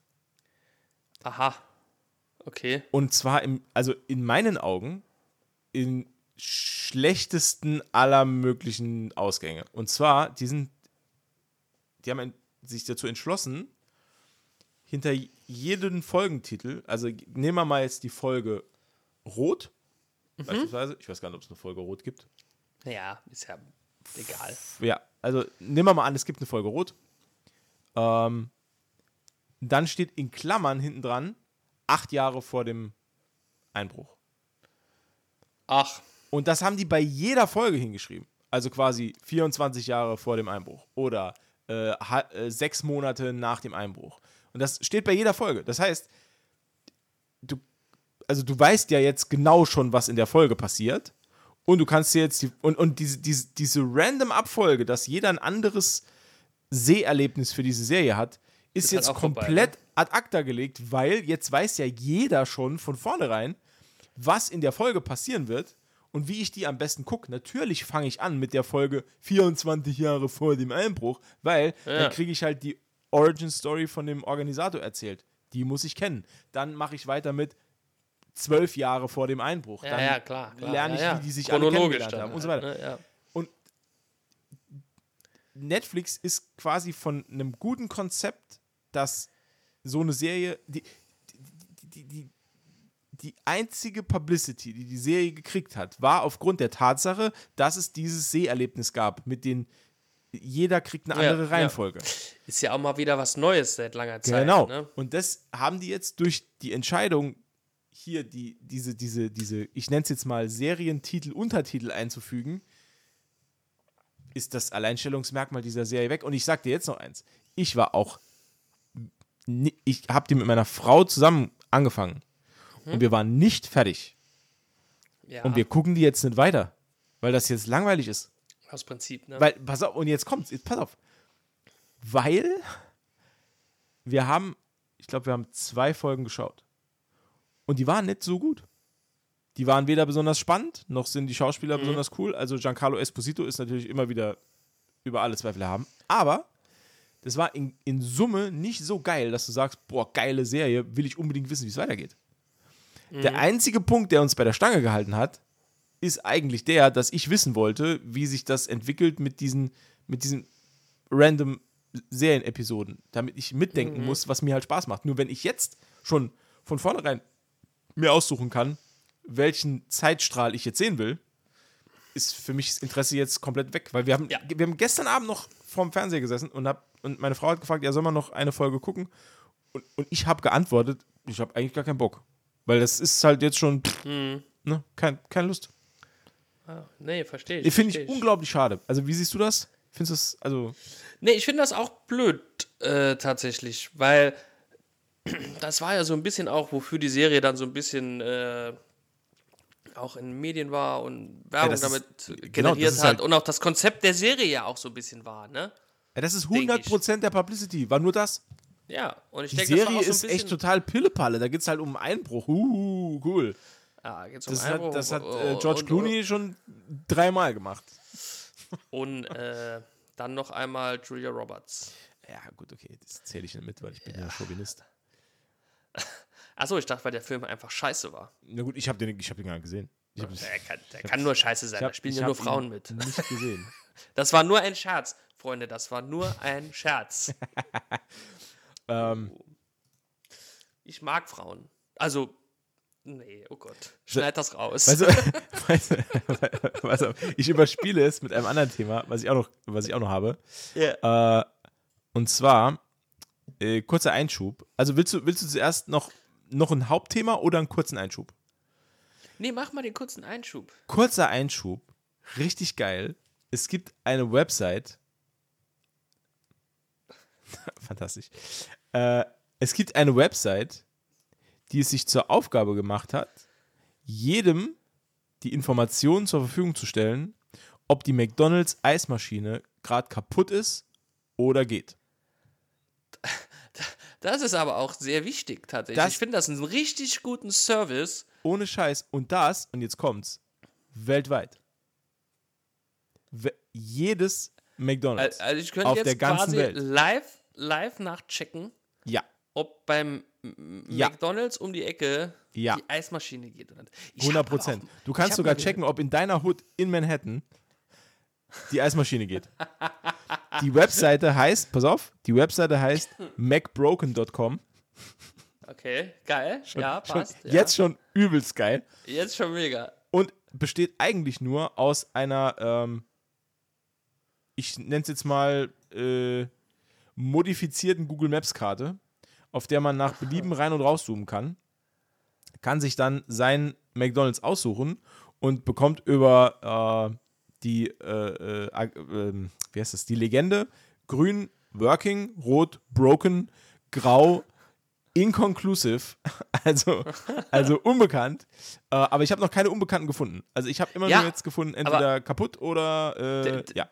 Aha. Okay. Und zwar im, also in meinen Augen in schlechtesten aller möglichen Ausgänge. Und zwar, die sind, die haben ein, sich dazu entschlossen, hinter jedem Folgentitel, also nehmen wir mal jetzt die Folge Rot, beispielsweise, ich weiß gar nicht, ob es eine Folge Rot gibt. Naja, ist ja egal. Ja, also nehmen wir mal an, es gibt eine Folge Rot. Ähm, dann steht in Klammern hinten dran, acht Jahre vor dem Einbruch. Ach, Und das haben die bei jeder Folge hingeschrieben. Also quasi 24 Jahre vor dem Einbruch oder äh, äh, sechs Monate nach dem Einbruch. Und das steht bei jeder Folge. Das heißt, du, also du weißt ja jetzt genau schon, was in der Folge passiert. Und du kannst dir jetzt die, und, und diese, diese, diese random Abfolge, dass jeder ein anderes Seherlebnis für diese Serie hat, ist, Ist halt jetzt vorbei, komplett ad acta gelegt, weil jetzt weiß ja jeder schon von vornherein, was in der Folge passieren wird und wie ich die am besten gucke. Natürlich fange ich an mit der Folge 24 Jahre vor dem Einbruch, weil Ja. dann kriege ich halt die Origin Story von dem Organisator erzählt. Die muss ich kennen. Dann mache ich weiter mit zwölf Jahre vor dem Einbruch. ja, dann ja, klar. klar. lerne ich, ja, wie die sich alle Chronologisch kennengelernt haben und so weiter. Ne? Und Netflix ist quasi von einem guten Konzept, dass so eine Serie, die, die, die, die, die einzige Publicity, die die Serie gekriegt hat, war aufgrund der Tatsache, dass es dieses Seherlebnis gab, mit den jeder kriegt eine Ja, andere ja. Reihenfolge. Ist ja auch mal wieder was Neues seit langer Zeit. Genau. Ne? Und das haben die jetzt durch die Entscheidung, hier die, diese, diese, diese, ich nenne es jetzt mal Serientitel, Untertitel einzufügen, ist das Alleinstellungsmerkmal dieser Serie weg. Und ich sag dir jetzt noch eins. Ich war auch, ich habe die mit meiner Frau zusammen angefangen. Und wir waren nicht fertig. Ja. Und wir gucken die jetzt nicht weiter, weil das jetzt langweilig ist. Aus Prinzip, ne? Weil, pass auf, und jetzt kommt's, jetzt pass auf. Weil wir haben, ich glaube, wir haben zwei Folgen geschaut. Und die waren nicht so gut. Die waren weder besonders spannend, noch sind die Schauspieler Mhm. besonders cool. Also Giancarlo Esposito ist natürlich immer wieder über alle Zweifel haben. Aber das war in, in Summe nicht so geil, dass du sagst, boah, geile Serie, will ich unbedingt wissen, wie es weitergeht. Der einzige Punkt, der uns bei der Stange gehalten hat, ist eigentlich der, dass ich wissen wollte, wie sich das entwickelt mit diesen, mit diesen random Serienepisoden, damit ich mitdenken muss, was mir halt Spaß macht. Nur wenn ich jetzt schon von vornherein mir aussuchen kann, welchen Zeitstrahl ich jetzt sehen will, ist für mich das Interesse jetzt komplett weg. Weil wir haben, Ja. wir haben gestern Abend noch vorm Fernseher gesessen und, hab, und meine Frau hat gefragt, ja, soll man noch eine Folge gucken? Und, und ich habe geantwortet, ich habe eigentlich gar keinen Bock. Weil das ist halt jetzt schon, Mhm. ne, kein, keine Lust. Ah, nee, verstehe ich. Finde ich unglaublich schade. Also, wie siehst du das? Findest du das, also, Nee, ich finde das auch blöd, äh, tatsächlich, weil [clears throat] das war ja so ein bisschen auch, wofür die Serie dann so ein bisschen äh, auch in Medien war und Werbung ist- damit genau, generiert das ist hat halt- und auch das Konzept der Serie ja auch so ein bisschen war, ne? ja, das ist Denk ich. 100% der Publicity. War nur das. Ja, und ich Die denke, das war Serie auch so ein ist echt total Pillepalle. Da geht es halt um Einbruch. Uh, cool. Ja, geht's um Das Einbruch hat, das hat und- äh, George und- Clooney schon dreimal gemacht. Und äh, dann noch einmal Julia Roberts. Ja, gut, okay. Das zähle ich nicht mit, weil ich bin ja, Chauvinist. [laughs] Achso, ich dachte, weil der Film einfach scheiße war. Na gut, ich habe den, ich hab den gar nicht gesehen. Ich habe Der kann, der kann nur scheiße sein, ich da hab- spielen ja nur hab Frauen mit. Nicht gesehen. [laughs] Das war nur ein Scherz, Freunde, das war nur ein Scherz. [laughs] ähm, Ich mag Frauen. Also, nee, oh Gott. Schneid das raus. weißt du, [laughs] weißt du, pass auf, ich überspiele es mit einem anderen Thema, was ich auch noch, was ich auch noch habe. Ja. Äh, und zwar, äh, kurzer Einschub. Also willst du, willst du zuerst noch, noch ein Hauptthema oder einen kurzen Einschub? Nee, mach mal den kurzen Einschub. Kurzer Einschub, richtig geil. Es gibt eine Website. [laughs] Fantastisch. Äh, es gibt eine Website, die es sich zur Aufgabe gemacht hat, jedem die Informationen zur Verfügung zu stellen, ob die McDonalds Eismaschine gerade kaputt ist oder geht. Das ist aber auch sehr wichtig, tatsächlich. Das- ich finde das einen richtig guten Service. Ohne Scheiß. Und das, und jetzt kommt's, weltweit. We jedes McDonalds. Also ich könnte Auf jetzt der ganzen quasi Welt. live, live nachchecken, ja. ob beim Ja. McDonalds um die Ecke Ja. die Eismaschine geht. Ich 100 hab aber Prozent. Du kannst sogar checken, ob in deiner Hood in Manhattan die Eismaschine geht. [laughs] Die Webseite heißt, pass auf, die Webseite heißt macbroken.com. Okay, geil. ja, Schon, passt. ja. Jetzt schon übelst geil. Jetzt schon mega. Und besteht eigentlich nur aus einer, ähm, ich nenne es jetzt mal, äh, modifizierten Google Maps Karte, auf der man nach Belieben rein und rauszoomen kann. Kann sich dann sein McDonalds aussuchen und bekommt über äh, die, äh, äh, ag- ähm, wie heißt das, die Legende, grün, working, rot, broken, grau, inconclusive, [laughs] also, also unbekannt. Äh, aber ich habe noch keine Unbekannten gefunden. Also ich habe immer Ja, nur jetzt gefunden, entweder kaputt oder äh, ja.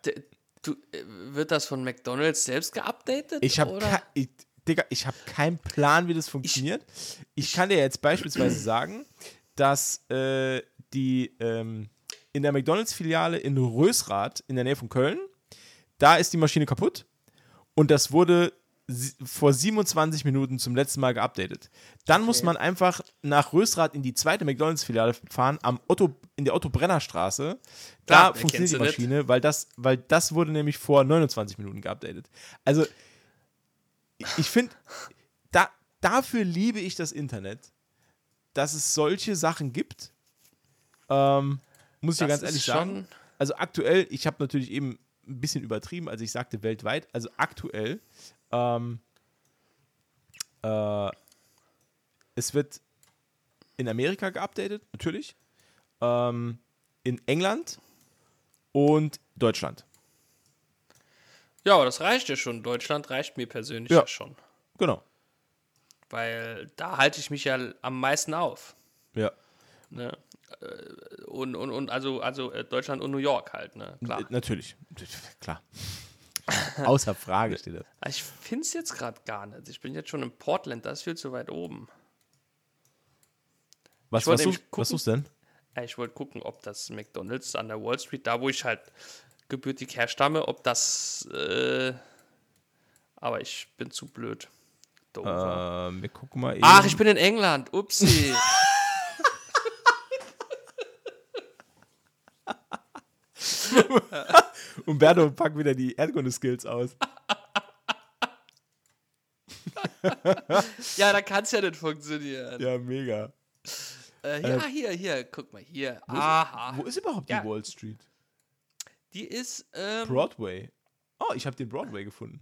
Du, äh, wird das von McDonalds selbst geupdatet? Ich habe ich, Digga, ich habe keinen Plan, wie das funktioniert. Ich, kann dir jetzt beispielsweise sagen, dass äh, die ähm, in der McDonalds-Filiale in Rösrath in der Nähe von Köln, da ist die Maschine kaputt und das wurde vor 27 Minuten zum letzten Mal geupdatet. Dann muss man einfach nach Rösrath in die zweite McDonalds-Filiale fahren, am Otto, in der Otto-Brenner-Straße. Da wer funktioniert die nicht? Maschine, weil das, weil das wurde nämlich vor 29 Minuten geupdatet. Also, ich finde, da, dafür liebe ich das Internet, dass es solche Sachen gibt. Ähm, muss ich ja ganz ehrlich sagen. Also aktuell, ich habe natürlich eben ein bisschen übertrieben, als ich sagte weltweit. Also aktuell, ähm, äh, es wird in Amerika geupdatet, natürlich. Ähm, in England und Deutschland. Ja, aber das reicht ja schon. Deutschland reicht mir persönlich Ja. ja schon. Genau. Weil da halte ich mich ja am meisten auf. Ja. Ne? Äh, und, und, und also, also äh, Deutschland und New York halt, ne? Klar. Natürlich. [laughs] Klar. Außer Frage steht das. [laughs] Ich finde es jetzt gerade gar nicht. Ich bin jetzt schon in Portland, das ist viel zu weit oben. Was, was, such, was gucken. suchst du denn? Ich wollte gucken, ob das McDonalds an der Wall Street, da wo ich halt gebürtig herstamme, ob das. Äh, aber ich bin zu blöd. Dover. Ähm, wir gucken mal eben. Ach, ich bin in England. Upsi. [laughs] [laughs] Umberto packt wieder die Erdkunde-Skills aus. ja, da kann es ja nicht funktionieren. Ja, mega. Äh, ja, hier, hier, guck mal hier. Aha. Wo ist überhaupt Ja. die Wall Street? Die ist. Ähm, Broadway. Oh, ich habe den Broadway gefunden.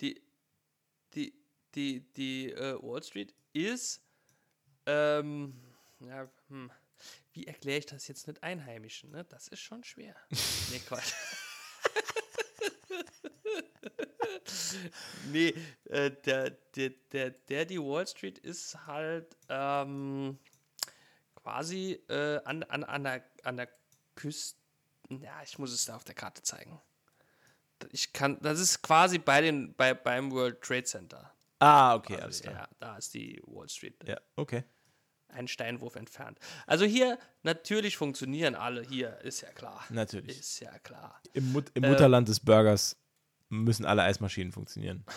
die, die, die, die äh, Wall Street ist, ähm, ja, hm, wie erkläre ich das jetzt nicht Einheimischen? Ne? Das ist schon schwer. [laughs] nee, Quatsch. [laughs] nee, äh, der, der, der, der, die Wall Street ist halt ähm, quasi äh, an, an, an, der, an der Küste. Ja, ich muss es da auf der Karte zeigen. Ich kann, das ist quasi bei den, bei, beim World Trade Center. Ah, okay, alles Also, klar. ja, da ist die Wall Street. Ja, okay. Ein Steinwurf entfernt. Also hier, natürlich funktionieren alle hier, ist ja klar. Natürlich. Ist ja klar. Im, Mut Äh, im Mutterland des Burgers müssen alle Eismaschinen funktionieren. [laughs]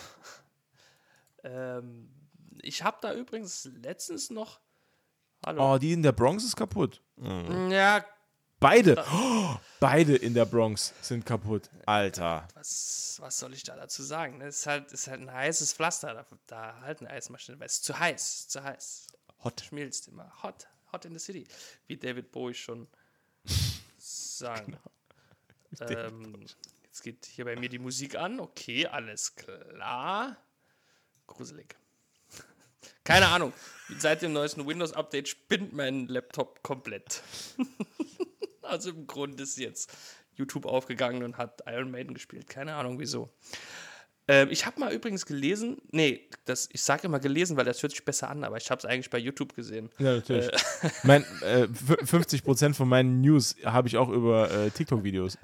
Ähm, ich habe da übrigens letztens noch. Hallo. Oh, die in der Bronx ist kaputt. Ja, Beide. Oh, beide in der Bronx sind kaputt. Alter. was, was soll ich da dazu sagen? Es ist halt, ist halt ein heißes Pflaster. Da, da halt eine Eismaschine, weil es ist zu heiß. Zu heiß. Hot. Schmilzt immer. Hot. Hot in the city. Wie David Bowie schon sagen. [laughs] Ähm, jetzt geht hier bei mir die Musik an. Okay, alles klar. Gruselig. [laughs] Keine Ahnung. Seit dem neuesten Windows-Update spinnt mein Laptop komplett. [laughs] also im Grunde ist jetzt YouTube aufgegangen und hat Iron Maiden gespielt. Keine Ahnung wieso. Ähm, ich habe mal übrigens gelesen, nee, das, ich sage immer gelesen, weil das hört sich besser an, aber ich habe es eigentlich bei YouTube gesehen. Ja, natürlich. [laughs] mein, äh, f- 50% von meinen News habe ich auch über äh, TikTok-Videos.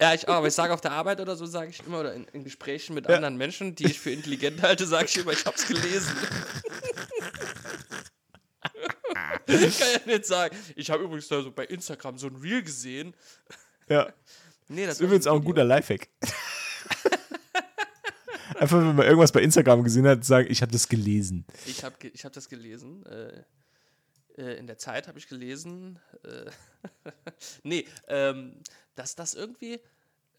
Ja, ich auch, aber ich sage auf der Arbeit oder so, sage ich immer, oder in, in Gesprächen mit anderen Menschen, die ich für intelligent halte, sage ich immer, ich habe es gelesen. ich kann ja nicht sagen, ich habe übrigens da so bei Instagram so ein Reel gesehen. Ja. Nee, das ist übrigens auch ein guter Lifehack. [laughs] Einfach, wenn man irgendwas bei Instagram gesehen hat, sagen, ich habe das gelesen. Ich habe ich hab das gelesen. Äh, äh, in der Zeit habe ich gelesen. Äh, [laughs] nee, ähm, dass das irgendwie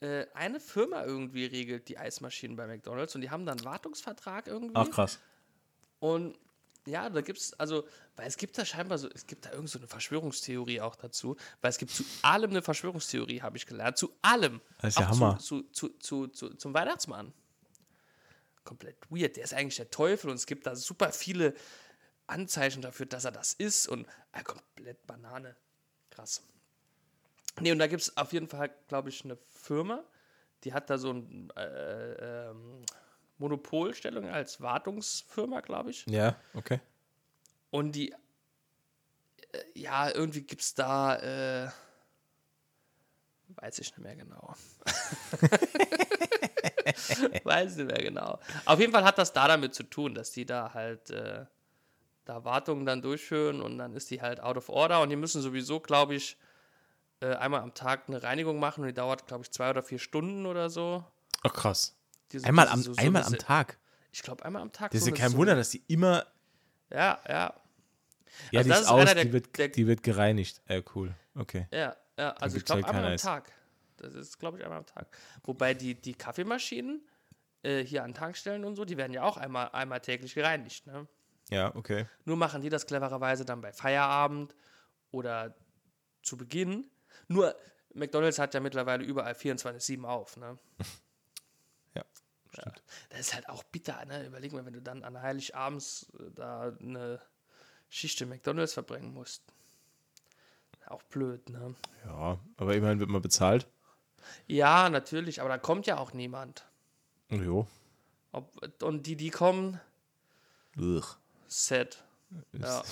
äh, eine Firma irgendwie regelt, die Eismaschinen bei McDonalds. Und die haben dann einen Wartungsvertrag irgendwie. krass. Und ja, da gibt es, also, weil es gibt da scheinbar so, es gibt da irgend so eine Verschwörungstheorie auch dazu, weil es gibt zu allem eine Verschwörungstheorie, habe ich gelernt. Zu allem. Das ist ja Auch Hammer. Zu, zu, zu, zu, zum Weihnachtsmann. Komplett weird. Der ist eigentlich der Teufel und es gibt da super viele Anzeichen dafür, dass er das ist und äh, komplett Banane. Krass. Nee, und da gibt es auf jeden Fall, glaube ich, eine Firma, die hat da so ein äh, ähm, Monopolstellung als Wartungsfirma, glaube ich. Ja, okay. Und die, äh, ja, irgendwie gibt es da, äh, weiß ich nicht mehr genau. [laughs] [laughs] [laughs] weiß nicht mehr genau. Auf jeden Fall hat das da damit zu tun, dass die da halt äh, da Wartungen dann durchführen und dann ist die halt out of order und die müssen sowieso, glaube ich, äh, einmal am Tag eine Reinigung machen und die dauert, glaube ich, zwei oder vier Stunden oder so. Ach, krass. Diese- Einmal diese- am, so- so einmal eine am Tag. Ich glaube, einmal am Tag. Das ist so ja kein Wunder, dass die immer. Ja, ja. Ja, Also die ist ist aus, der- die, wird, der- die wird gereinigt. Äh, cool. Okay. Ja, ja, also ich gibt's halt glaube einmal am. Tag. Das ist, glaube ich, einmal am Tag. Wobei die, die Kaffeemaschinen äh, hier an Tankstellen und so, die werden ja auch einmal, einmal täglich gereinigt. Ne? Ja, okay. Nur machen die das clevererweise dann bei Feierabend oder zu Beginn. Nur McDonalds hat ja mittlerweile überall 24-7 auf. Ne? [laughs] Ja, stimmt. Das ist halt auch bitter. Ne? Überleg mal, wenn du dann an Heiligabends äh, da eine Schicht in McDonalds verbringen musst. Auch blöd, ne? Ja, aber immerhin wird man bezahlt. Ja, natürlich, aber da kommt ja auch niemand. Jo. Ob, und die, die kommen, Ugh. sad. Ja.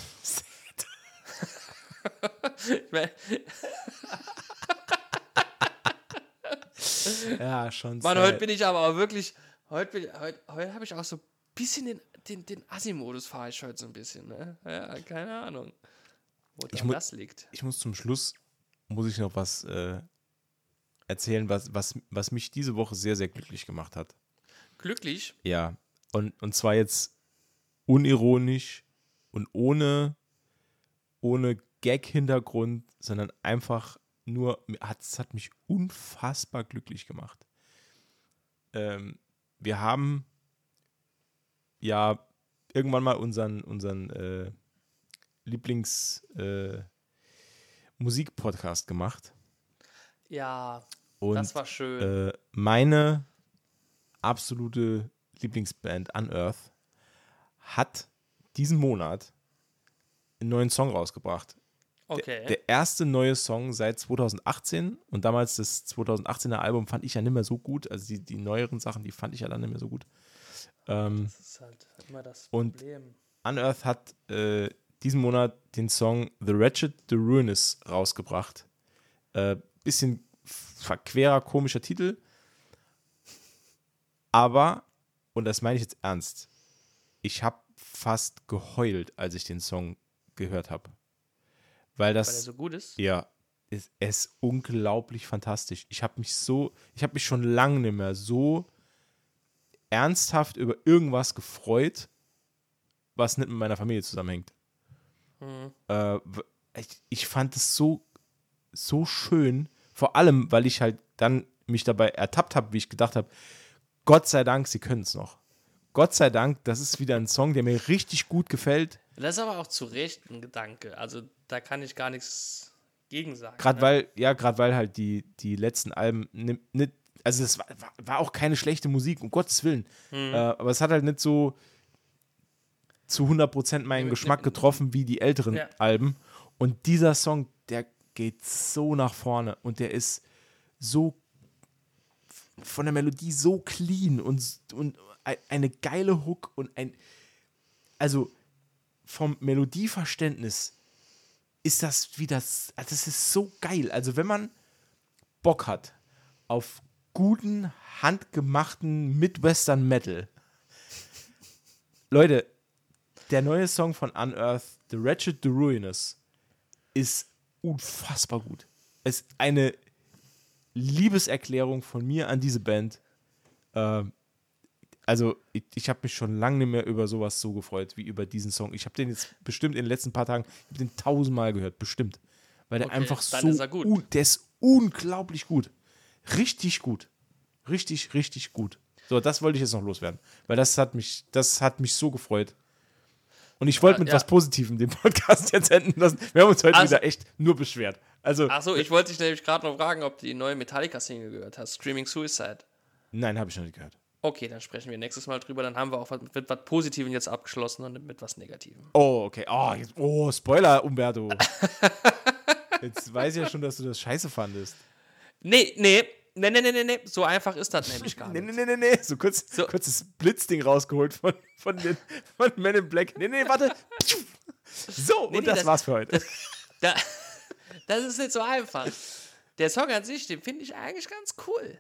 Ich [laughs] mein, [laughs] Ja, schon. Mann, heute bin ich aber auch wirklich, heute, bin- heute, heute habe ich auch so ein bisschen den, den, den Assi-Modus fahre ich heute so ein bisschen, ne? Ja, keine Ahnung, wo das liegt. ich muss zum Schluss, muss ich noch was äh, erzählen, was, was, was mich diese Woche sehr, sehr glücklich gemacht hat. Glücklich, Ja, und, und zwar jetzt unironisch und ohne, ohne Gag-Hintergrund, sondern einfach nur, hat, es hat mich unfassbar glücklich gemacht. Ähm, wir haben ja irgendwann mal unseren, unseren äh, Lieblings- äh, Musikpodcast gemacht. ja, Und das war schön. äh, meine absolute Lieblingsband Unearth hat diesen Monat einen neuen Song rausgebracht. okay. Der erste neue Song seit 2018 und damals das 2018er Album fand ich ja nicht mehr so gut. Also die, die neueren Sachen, die fand ich ja dann nicht mehr so gut. Ähm, das ist halt immer das und- Problem. Unearth hat äh, diesen Monat den Song The Wretched, The Ruinous rausgebracht. Äh, bisschen verquerer, komischer Titel. Aber, und das meine ich jetzt ernst, ich habe fast geheult, als ich den Song gehört habe. Weil Weil er das, so gut ist. ja, ist, er ist unglaublich fantastisch. Ich habe mich so, ich habe mich schon lange nicht mehr so ernsthaft über irgendwas gefreut, was nicht mit meiner Familie zusammenhängt. Mhm. Äh, ich, ich fand es so, so schön, vor allem, weil ich halt dann mich dabei ertappt habe, wie ich gedacht habe, Gott sei Dank, sie können es noch. Gott sei Dank, das ist wieder ein Song, der mir richtig gut gefällt. Das ist aber auch zu Recht ein Gedanke. Also da kann ich gar nichts gegen sagen. Gerade ne? weil, ja, gerade weil halt die, die letzten Alben ni- nicht, also es war, war- auch keine schlechte Musik, um Gottes Willen. Mhm. Äh, aber es hat halt nicht so zu 100% meinen Geschmack getroffen wie die älteren Ja. Alben. Und dieser Song, der geht so nach vorne und der ist so von der Melodie so clean und, und ei- eine geile Hook und ein, also vom Melodieverständnis ist das wie das, ah, das ist so geil. Also wenn man Bock hat auf guten, handgemachten Midwestern Metal, Leute, der neue Song von Unearth, The Wretched, The Ruinous, ist unfassbar gut. Es ist eine Liebeserklärung von mir an diese Band. Ähm, also, ich, ich habe mich schon lange nicht mehr über sowas so gefreut wie über diesen Song. Ich habe den jetzt bestimmt in den letzten paar Tagen, ich habe den tausendmal gehört, bestimmt. Weil der Okay, einfach so, ist gut. un- der ist unglaublich gut. Richtig gut. Richtig, richtig gut. So, das wollte ich jetzt noch loswerden. Weil das hat mich, das hat mich so gefreut. Und ich wollte Ja, mit ja. was Positivem den Podcast [laughs] jetzt enden lassen. Wir haben uns heute Also- wieder echt nur beschwert. Also, Achso, ich wollte dich nämlich gerade noch fragen, ob du die neue Metallica-Single gehört hast. Screaming Suicide. nein, habe ich noch nicht gehört. Okay, dann sprechen wir nächstes Mal drüber. Dann haben wir auch was, mit was Positivem jetzt abgeschlossen und mit was Negativem. Oh, okay. Oh, jetzt, oh Spoiler, Umberto. [laughs] jetzt weiß ich ja schon, dass du das scheiße fandest. Nee, nee, nee, nee, nee, nee, nee. So einfach ist das nämlich gar [laughs] Nee, nicht. nee, nee, nee, nee. So kurz, So. kurzes Blitzding rausgeholt von, von, den, von Men in Black. Nee, nee, warte. So, Nee, und nee, das, das- war's für heute. Da, das ist nicht so einfach. Der Song an sich, den finde ich eigentlich ganz cool.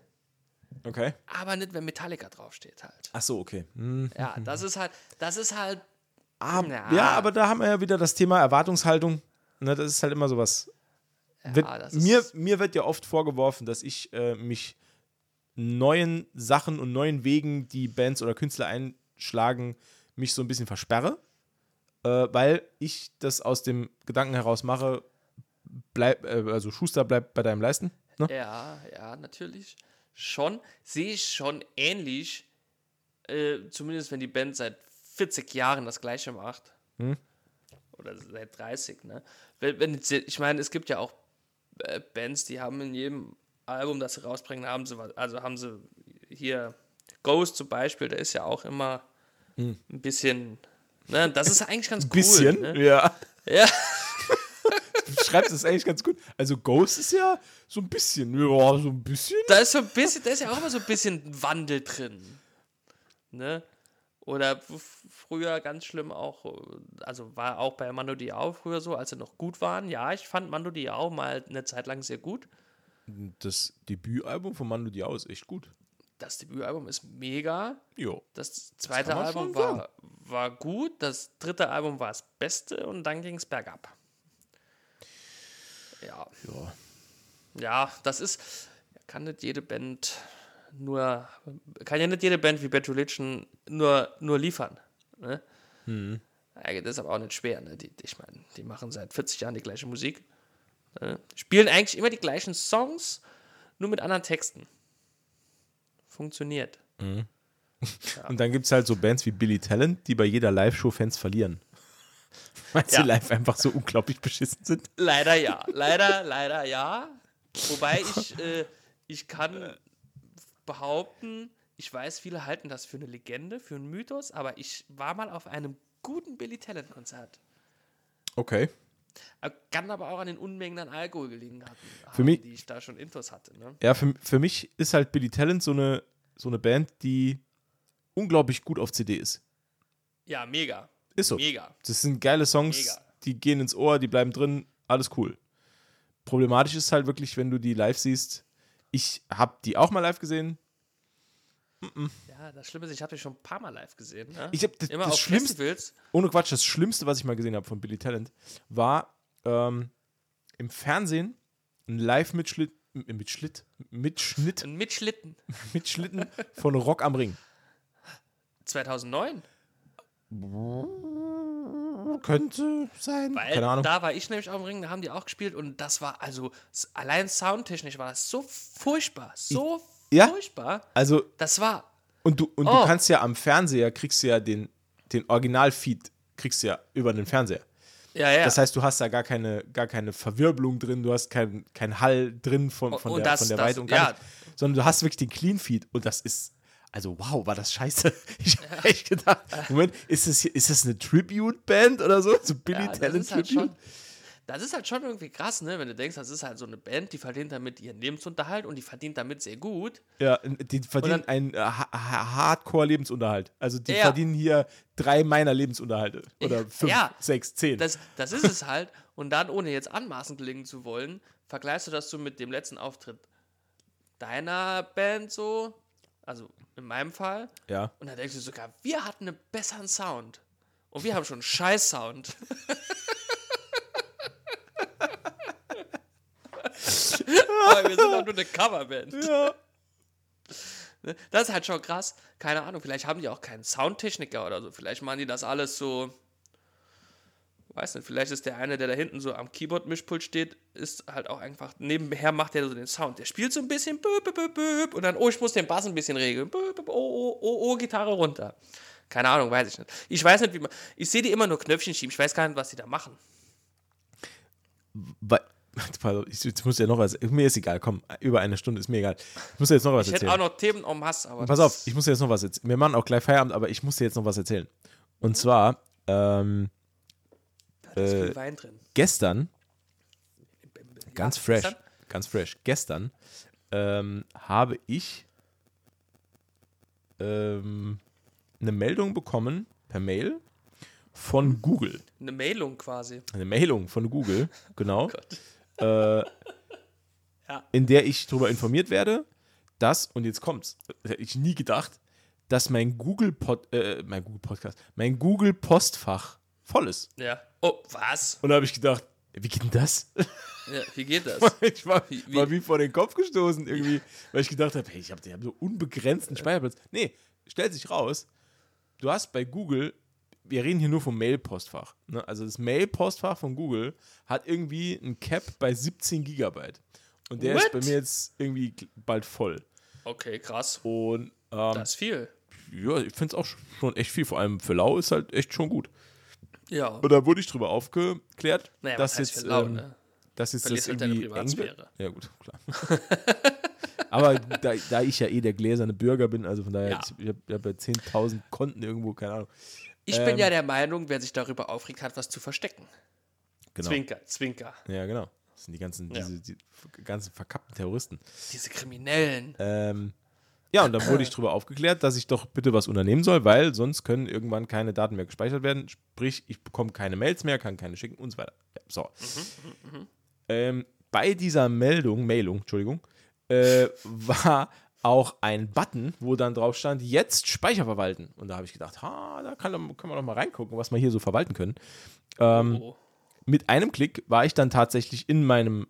Okay. Aber nicht, wenn Metallica draufsteht halt. Ach so, okay. Hm. Ja, das ist halt, das ist halt, Ah, Ja. ja. aber da haben wir ja wieder das Thema Erwartungshaltung. Ne, das ist halt immer sowas. Wird, ist- mir, mir wird ja oft vorgeworfen, dass ich äh, mich neuen Sachen und neuen Wegen, die Bands oder Künstler einschlagen, mich so ein bisschen versperre. Äh, weil ich das aus dem Gedanken heraus mache, bleib, äh, also Schuster bleibt bei deinem Leisten. Ne? ja, ja, natürlich. Schon, sehe ich schon ähnlich, äh, zumindest wenn die Band seit 40 Jahren das Gleiche macht. Hm. Oder seit 30, ne? Wenn, wenn, ich meine, es gibt ja auch Bands, die haben in jedem Album, das sie rausbringen, haben sie was, also haben sie hier Ghost zum Beispiel, der ist ja auch immer ein bisschen, ne? Das ist eigentlich ganz cool. Hm. Bisschen, Ne? ja. Ja. [laughs] Du schreibst es eigentlich ganz gut. Also Ghost ist ja so ein bisschen, ja, so ein bisschen. Da ist so ein bisschen, da ist ja auch immer so ein bisschen Wandel drin. Ne? Oder früher ganz schlimm auch, äh, also war auch bei Mando Diao früher so, als sie noch gut waren. Ja, ich fand Mando Diao mal eine Zeit lang sehr gut. Das Debütalbum von Mando Diao ist echt gut. Das Debütalbum ist mega. Jo. Das zweite man Album war, war gut. Das dritte Album war das Beste und dann ging es bergab. Ja. Ja. Ja, das ist, kann nicht jede Band nur, kann ja nicht jede Band wie Bad Religion nur, nur liefern. Ne? Ja, das ist aber auch nicht schwer. Ne? Die, ich meine, die machen seit 40 Jahren die gleiche Musik. Ne? Spielen eigentlich immer die gleichen Songs, nur mit anderen Texten. Funktioniert. Und dann gibt es halt so Bands wie Billy Talent, die bei jeder Live-Show Fans verlieren. [laughs] Weil sie Ja. live einfach so unglaublich beschissen sind. Leider ja. Leider, leider ja. Wobei ich, äh, ich kann behaupten, ich weiß, viele halten das für eine Legende, für einen Mythos, aber ich war mal auf einem guten Billy Talent Konzert. Okay. Äh, Kann aber auch an den Unmengen an Alkohol gelegen haben, Für mich- die ich da schon intus hatte. Ne? Ja, für, für mich ist halt Billy Talent so eine, so eine Band, die unglaublich gut auf CD ist. Ja, mega. Ist so. Mega. Das sind geile Songs, Mega. die gehen ins Ohr, die bleiben drin, alles cool. Problematisch ist halt wirklich, wenn du die live siehst. Ich habe die auch mal live gesehen. Ja, das Schlimme ist, ich habe die schon ein paar Mal live gesehen. Ne? Ich hab das, Immer das auf Schlimmste, Festivals. ohne Quatsch, das Schlimmste, was ich mal gesehen habe von Billy Talent, war ähm, im Fernsehen ein Live-Mitschnitt, Mitschnitt, Mitschnitt, Ein Mitschlitten. [laughs] Mitschnitten von Rock am Ring. 2009. Könnte sein. Weil Keine Ahnung. da war ich nämlich auf dem Ring, da haben die auch gespielt und das war also allein soundtechnisch war das so furchtbar, so Ja. furchtbar. Also, Das war und du, und Oh. du kannst ja am Fernseher, kriegst du ja den, den Original-Feed, kriegst du ja über den Fernseher. ja ja. Das heißt, du hast da gar keine, gar keine Verwirbelung drin, du hast keinen kein Hall drin von, von, Und der, das- von der das- Weite und gar ja. nicht, sondern du hast wirklich den Clean-Feed und das ist, also wow, war das scheiße. [laughs] Ich habe [laughs] echt gedacht, Moment, ist das, hier, ist das eine Tribute-Band oder so? So Billy ja, das Talent ist halt schon das ist halt schon irgendwie krass, ne? Wenn du denkst, das ist halt so eine Band, die verdient damit ihren Lebensunterhalt und die verdient damit sehr gut. Ja, die verdienen dann- einen äh, ha ha Hardcore-Lebensunterhalt. Also die Ja. verdienen hier drei meiner Lebensunterhalte. Oder fünf, sechs, zehn. Das, das ist es halt. Und dann, ohne jetzt anmaßend klingen zu wollen, vergleichst du das so mit dem letzten Auftritt deiner Band so, also in meinem Fall. ja. Und dann denkst du sogar, wir hatten einen besseren Sound. Und wir haben schon einen scheiß Sound. [laughs] Aber wir sind doch nur eine Coverband. Ja. Ne? Das ist halt schon krass. Keine Ahnung, vielleicht haben die auch keinen Soundtechniker oder so. Vielleicht machen die das alles so. Weiß nicht, vielleicht ist der eine, der da hinten so am Keyboard-Mischpult steht, ist halt auch einfach. Nebenher macht der so den Sound. Der spielt so ein bisschen. Böp, böp, böp, und dann, oh, ich muss den Bass ein bisschen regeln. Böp, böp, oh, oh, oh, oh, Gitarre runter. Keine Ahnung, weiß ich nicht. Ich weiß nicht, wie man. Ich sehe die immer nur Knöpfchen schieben. Ich weiß gar nicht, was die da machen. Weil, auf, [laughs] ich, jetzt muss ja noch was. Mir ist egal, komm, über eine Stunde ist mir egal. Ich muss dir jetzt noch was Ich hätte erzählen. auch noch Themen um Hass, aber. Pass auf, ich muss dir jetzt noch was erzählen. Wir machen auch gleich Feierabend, aber ich muss dir jetzt noch was erzählen. Und zwar, ähm, äh, gestern, ganz Ja, fresh, gestern? ganz fresh, gestern ähm, habe ich ähm, eine Meldung bekommen per Mail von Google. Eine Mailung quasi. Eine Meldung von Google, [laughs] genau. Gott. äh, Ja. in der ich darüber informiert werde, dass, und jetzt kommt's, hätte ich nie gedacht, dass mein Google, Pod, äh, mein Google Podcast, mein Google Postfach voll ist. Ja. Oh, was? Und da habe ich gedacht, wie geht denn das? [laughs] Ja, wie geht das? [laughs] ich war Wie- wie- war wie vor den Kopf gestoßen irgendwie, weil ich gedacht habe, hey, ich habe hab so unbegrenzten Speicherplatz. Nee, stellt sich raus, du hast bei Google, wir reden hier nur vom Mail-Postfach. Ne? Also das Mail-Postfach von Google hat irgendwie ein Cap bei 17 Gigabyte. Und der ist What? bei mir jetzt irgendwie bald voll. Okay, krass. Und ähm, Das ist viel. ja, ich finde es auch schon echt viel. Vor allem für Lau ist halt echt schon gut. Ja. Und da wurde ich drüber aufgeklärt, Naja, dass jetzt, für lau, ähm, dass jetzt das Verlierst halt deine irgendwie eng wird. Privatsphäre. Ja gut, klar. [laughs] [laughs] Aber da, da ich ja eh der gläserne Bürger bin, also von daher, Ja. ich habe hab ja 10.000 Konten irgendwo, keine Ahnung. Ich ähm, bin ja der Meinung, wer sich darüber aufregt, hat was zu verstecken. Genau. Zwinker, Zwinker. Ja, genau. Das sind die ganzen, Ja. diese die ganzen verkappten Terroristen. Diese Kriminellen. Ähm, Ja, und dann wurde ich darüber aufgeklärt, dass ich doch bitte was unternehmen soll, weil sonst können irgendwann keine Daten mehr gespeichert werden. Sprich, ich bekomme keine Mails mehr, kann keine schicken und so weiter. Ja, so. Ähm, bei dieser Meldung, Mailung, Entschuldigung, äh, war auch ein Button, wo dann drauf stand, jetzt Speicher verwalten. Und da habe ich gedacht, ha, da kann, können wir doch mal reingucken, was wir hier so verwalten können. Ähm, Oh. mit einem Klick war ich dann tatsächlich in meinem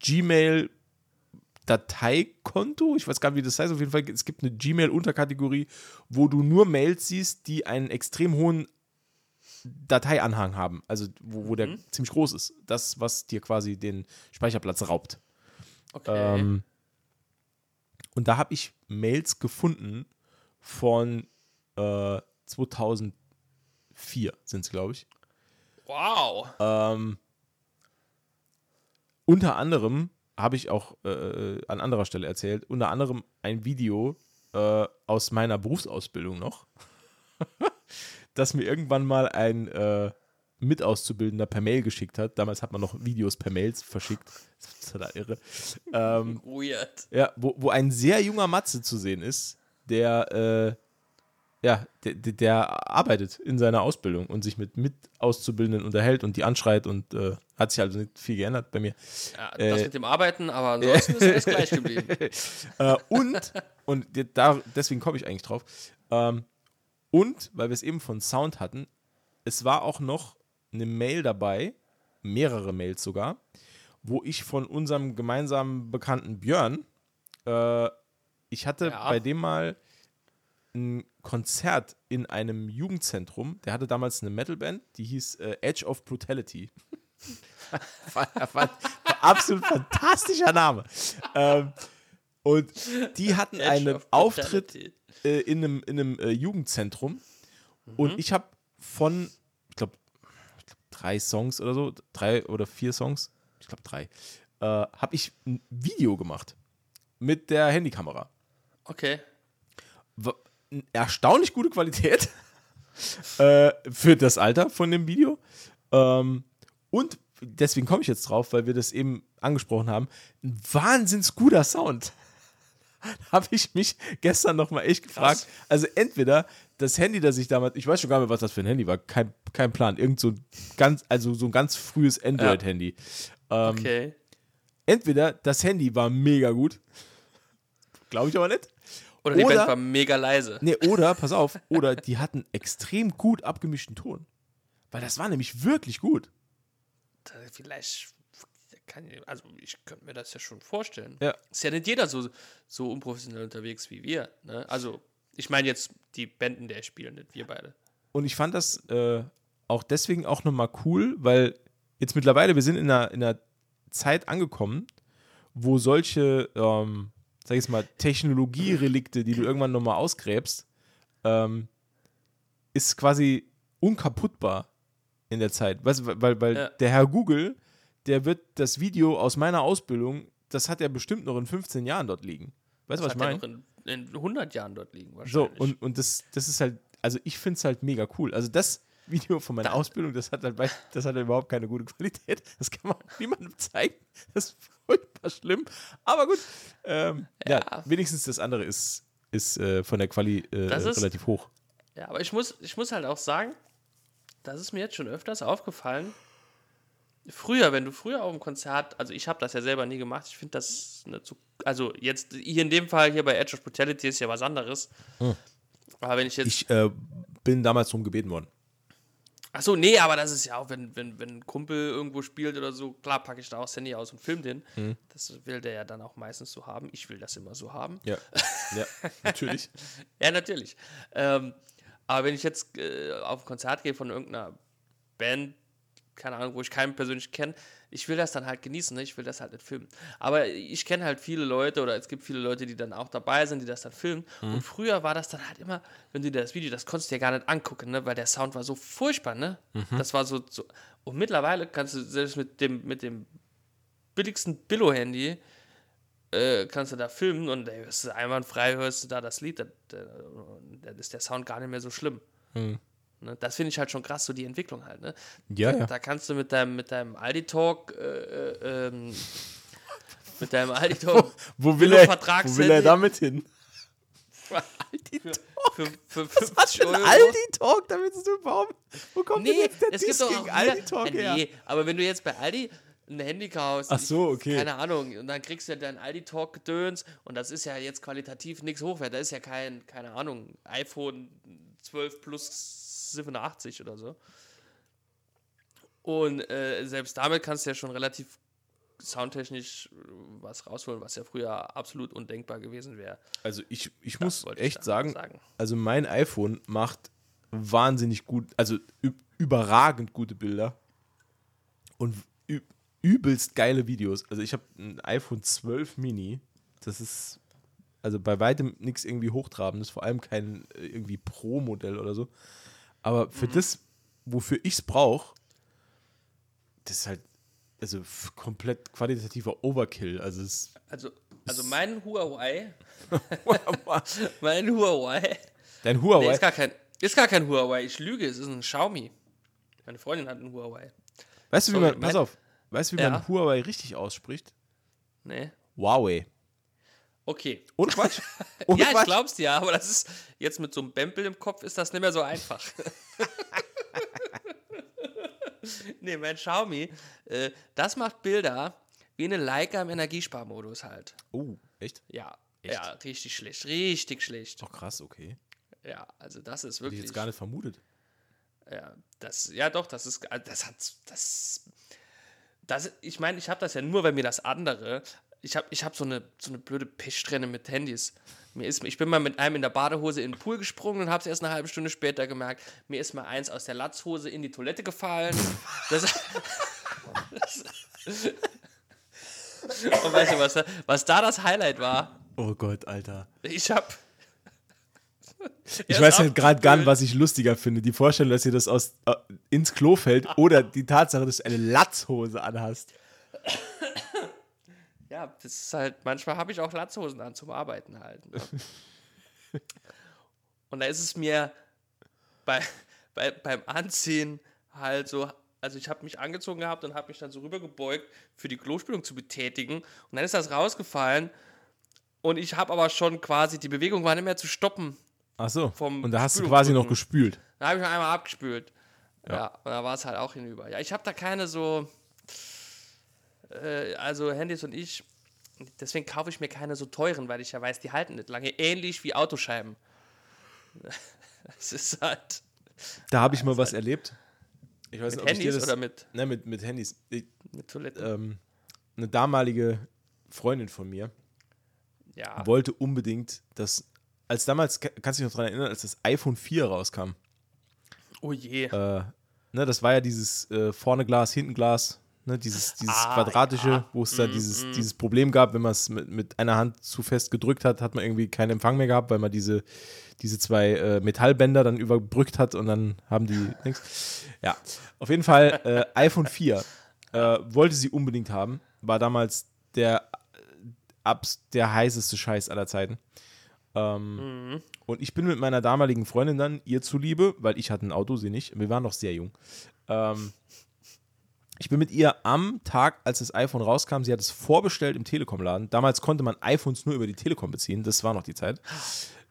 Gmail Dateikonto, ich weiß gar nicht, wie das heißt, auf jeden Fall, es gibt eine Gmail-Unterkategorie, wo du nur Mails siehst, die einen extrem hohen Dateianhang haben, also wo, wo der ziemlich groß ist. Das, was dir quasi den Speicherplatz raubt. Okay. Ähm, und da habe ich Mails gefunden von äh, 2004 sind es, glaube ich. wow. Ähm, unter anderem habe ich auch äh, an anderer Stelle erzählt, unter anderem ein Video äh, aus meiner Berufsausbildung noch, [laughs] das mir irgendwann mal ein äh, Mitauszubildender per Mail geschickt hat. Damals hat man noch Videos per Mails verschickt. [laughs] Das ist total irre. Ähm, [laughs] Weird. ja, wo, wo ein sehr junger Matze zu sehen ist, der, äh, ja, der, der, arbeitet in seiner Ausbildung und sich mit Mitauszubildenden unterhält und die anschreit und äh, hat sich also nicht viel geändert bei mir. Ja, das Äh, mit dem Arbeiten, aber [laughs] ansonsten ist alles gleich geblieben. [laughs] äh, und, und da, deswegen komme ich eigentlich drauf, ähm, und, weil wir es eben von Sound hatten, es war auch noch eine Mail dabei, mehrere Mails sogar, wo ich von unserem gemeinsamen Bekannten Björn, äh, ich hatte Ja. bei dem mal ein Konzert in einem Jugendzentrum, der hatte damals eine Metalband, die hieß äh, Edge of Brutality. war, war, war absolut fantastischer Name. Ähm, und die hatten Edge einen Auftritt äh, in einem, in einem äh, Jugendzentrum und ich habe von, ich glaube, drei Songs oder so, drei oder vier Songs, ich glaube drei, äh, habe ich ein Video gemacht mit der Handykamera. Okay. Erstaunlich gute Qualität [laughs] äh, für das Alter von dem Video. Ähm, und deswegen komme ich jetzt drauf, weil wir das eben angesprochen haben. Ein wahnsinns guter Sound. [laughs] Habe ich mich gestern noch mal echt gefragt. Krass. Also entweder das Handy, das ich damals, ich weiß schon gar nicht was das für ein Handy war, kein, kein Plan. Irgend so ein ganz, also so ein ganz frühes Android-Handy. Ähm, Okay. Entweder das Handy war mega gut, glaube ich aber nicht. Oder die oder- Band war mega leise. Nee, oder, pass auf, oder die hatten extrem gut abgemischten Ton. Weil das war nämlich wirklich gut. Da- Vielleicht kann ich, also ich könnte mir das ja schon vorstellen. Ja. Ist ja nicht jeder so, so unprofessionell unterwegs wie wir. Ne? Also, ich meine jetzt die Banden, der spielen, nicht wir beide. Und ich fand das äh, auch deswegen auch nochmal cool, weil jetzt mittlerweile, wir sind in einer, in einer Zeit angekommen, wo solche, ähm, sag ich mal, Technologierelikte, die du irgendwann nochmal ausgräbst, ähm, ist quasi unkaputtbar in der Zeit. Weißt, weil weil Ja. der Herr Google, der wird das Video aus meiner Ausbildung, das hat er bestimmt noch in 15 Jahren dort liegen. Weißt du, was ich meine? noch in, in 100 Jahren dort liegen So, wahrscheinlich. und, und das, das ist halt, also ich finde es halt mega cool. Also das Video von meiner Ausbildung, das hat halt, [laughs] das hat halt überhaupt keine gute Qualität. Das kann man [laughs] niemandem zeigen. Das ist furchtbar [laughs] schlimm. Aber gut. Ähm, ja. Ja. wenigstens das andere ist, ist äh, von der Quali äh, ist- relativ hoch. Ja, aber ich muss, ich muss halt auch sagen, das ist mir jetzt schon öfters aufgefallen. Früher, wenn du früher auf dem Konzert, also ich habe das ja selber nie gemacht, ich finde das nicht so, also jetzt hier in dem Fall hier bei Edge of Brutality ist ja was anderes. Aber wenn ich jetzt, Ich äh, bin damals drum gebeten worden. Ach so, nee, aber das ist ja auch, wenn, wenn, wenn ein Kumpel irgendwo spielt oder so, klar packe ich da auch das Handy aus und film den. Das will der ja dann auch meistens so haben. Ich will das immer so haben. Ja, ja natürlich. [laughs] Ja, natürlich. Ähm, aber wenn ich jetzt äh, auf ein Konzert gehe von irgendeiner Band, keine Ahnung, wo ich keinen persönlich kenne, ich will das dann halt genießen, ne? ich will das halt nicht filmen. Aber ich kenne halt viele Leute oder es gibt viele Leute, die dann auch dabei sind, die das dann filmen. Und früher war das dann halt immer, wenn du dir das Video, das konntest du dir gar nicht angucken, ne? weil der Sound war so furchtbar, ne? Das war so, so. Und mittlerweile kannst du selbst mit dem, mit dem billigsten Billo-Handy äh, kannst du da filmen und ey, hörst du einwandfrei hörst du da das Lied, da, da, da ist der Sound gar nicht mehr so schlimm. Ne? Das finde ich halt schon krass, so die Entwicklung halt. Ne? Ja, da, ja. da kannst du mit deinem, mit deinem Aldi-Talk, äh, äh, ähm, [laughs] mit deinem Aldi-Talk, Wo will, er, wo will er damit hin? Aldi [laughs] Für, Talk. für, für Was 50 für ein Aldi Talk, damit du überhaupt. Wo kommt denn Nee, jetzt der es Diss gibt doch gegen auch Aldi wieder, Talk äh, her? nee, aber wenn du jetzt bei Aldi ein Handy kaufst, Ach so, okay. keine Ahnung, und dann kriegst du ja dein Aldi Talk Gedöns und das ist ja jetzt qualitativ nichts hochwert, das ist ja kein, keine Ahnung, iPhone 12 plus 87 oder so. Und äh, selbst damit kannst du ja schon relativ soundtechnisch was rausholen, was ja früher absolut undenkbar gewesen wäre. Also ich, ich Das muss wollte ich echt damit sagen, also mein iPhone macht wahnsinnig gut, also überragend gute Bilder und übelst geile Videos. Also ich habe ein iPhone 12 Mini, das ist also bei weitem nichts irgendwie hochtrabendes, vor allem kein äh, irgendwie Pro-Modell oder so. Aber für das, wofür ich es brauche, das ist halt also komplett qualitativer Overkill. Also es Also, also mein Huawei, [laughs] mein Huawei dein Nee, Huawei. ist gar kein, ist gar kein Huawei. Ich lüge, es ist ein Xiaomi. Meine Freundin hat einen Huawei. Weißt du, wie Sorry, man, pass mein- auf, weißt du, wie Ja. man Huawei richtig ausspricht? Nee. Huawei. Okay. Ohne Quatsch. [laughs] Ohne ja, ich Quatsch. glaub's dir, aber das ist jetzt mit so einem Bempel im Kopf ist das nicht mehr so einfach. [laughs] nee, mein Xiaomi, äh, das macht Bilder wie eine Leica im Energiesparmodus halt. Oh, echt? Ja, Echt? ja, richtig schlecht, richtig schlecht. Doch krass, okay. Ja, also das ist Hätte ich wirklich. jetzt gar nicht vermutet. Ja, das, ja doch, das ist, das hat, das, das, ich meine, ich habe das ja nur, weil mir das andere, ich habe ich hab so eine, so eine blöde Pechsträhne mit Handys. Mir ist, ich bin mal mit einem in der Badehose in den Pool gesprungen und habe es erst eine halbe Stunde später gemerkt. Mir ist mal eins aus der Latzhose in die Toilette gefallen. Das, das, [laughs] und weißt du, was, da- was da das Highlight war? Oh Gott, Alter. Ich habe Ich weiß halt gerade gar nicht, was ich lustiger finde. Die Vorstellung, dass dir das aus, äh, ins Klo fällt oder die Tatsache, dass du eine Latzhose anhast. Ja, das ist halt, manchmal habe ich auch Latzhosen an zum Arbeiten halt. Ne? [laughs] Und da ist es mir bei, bei, beim Anziehen halt so, also ich habe mich angezogen gehabt und habe mich dann so rübergebeugt, für die Klospülung zu betätigen. Und dann ist das rausgefallen und ich habe aber schon quasi, die Bewegung war nicht mehr zu stoppen. Ach so. Vom Und da hast du quasi noch gespült. Da habe ich noch einmal abgespült. Ja, und da war es halt auch hinüber. Ja, ich habe da keine so, äh, also Handys und ich, deswegen kaufe ich mir keine so teuren, weil ich ja weiß, die halten nicht lange. Ähnlich wie Autoscheiben. [laughs] Es ist halt Da habe ich mal was erlebt. Ich weiß mit nicht, ob ich dir Handys das. oder mit, Ne, mit, mit Handys. Ich, mit Toiletten. ähm, eine damalige Freundin von mir ja. wollte unbedingt das. Als damals, ka- kannst du dich noch daran erinnern, als das iPhone 4 rauskam. Oh je. Äh, ne, das war ja dieses äh, vorne Glas, hinten Glas, ne, dieses, dieses Ah, quadratische, ja. wo es da dieses, dieses Problem gab, wenn man es mit, mit einer Hand zu fest gedrückt hat, hat man irgendwie keinen Empfang mehr gehabt, weil man diese, diese zwei äh, Metallbänder dann überbrückt hat und dann haben die [laughs] nichts. Ja, auf jeden Fall äh, iPhone 4 äh, wollte sie unbedingt haben, war damals der, äh, abs, der heißeste Scheiß aller Zeiten. Ähm, Und ich bin mit meiner damaligen Freundin dann, ihr zuliebe, weil ich hatte ein Auto, sie nicht, wir waren noch sehr jung. Ähm, ich bin mit ihr am Tag, als das iPhone rauskam, sie hat es vorbestellt im Telekom-Laden. Damals konnte man iPhones nur über die Telekom beziehen, das war noch die Zeit.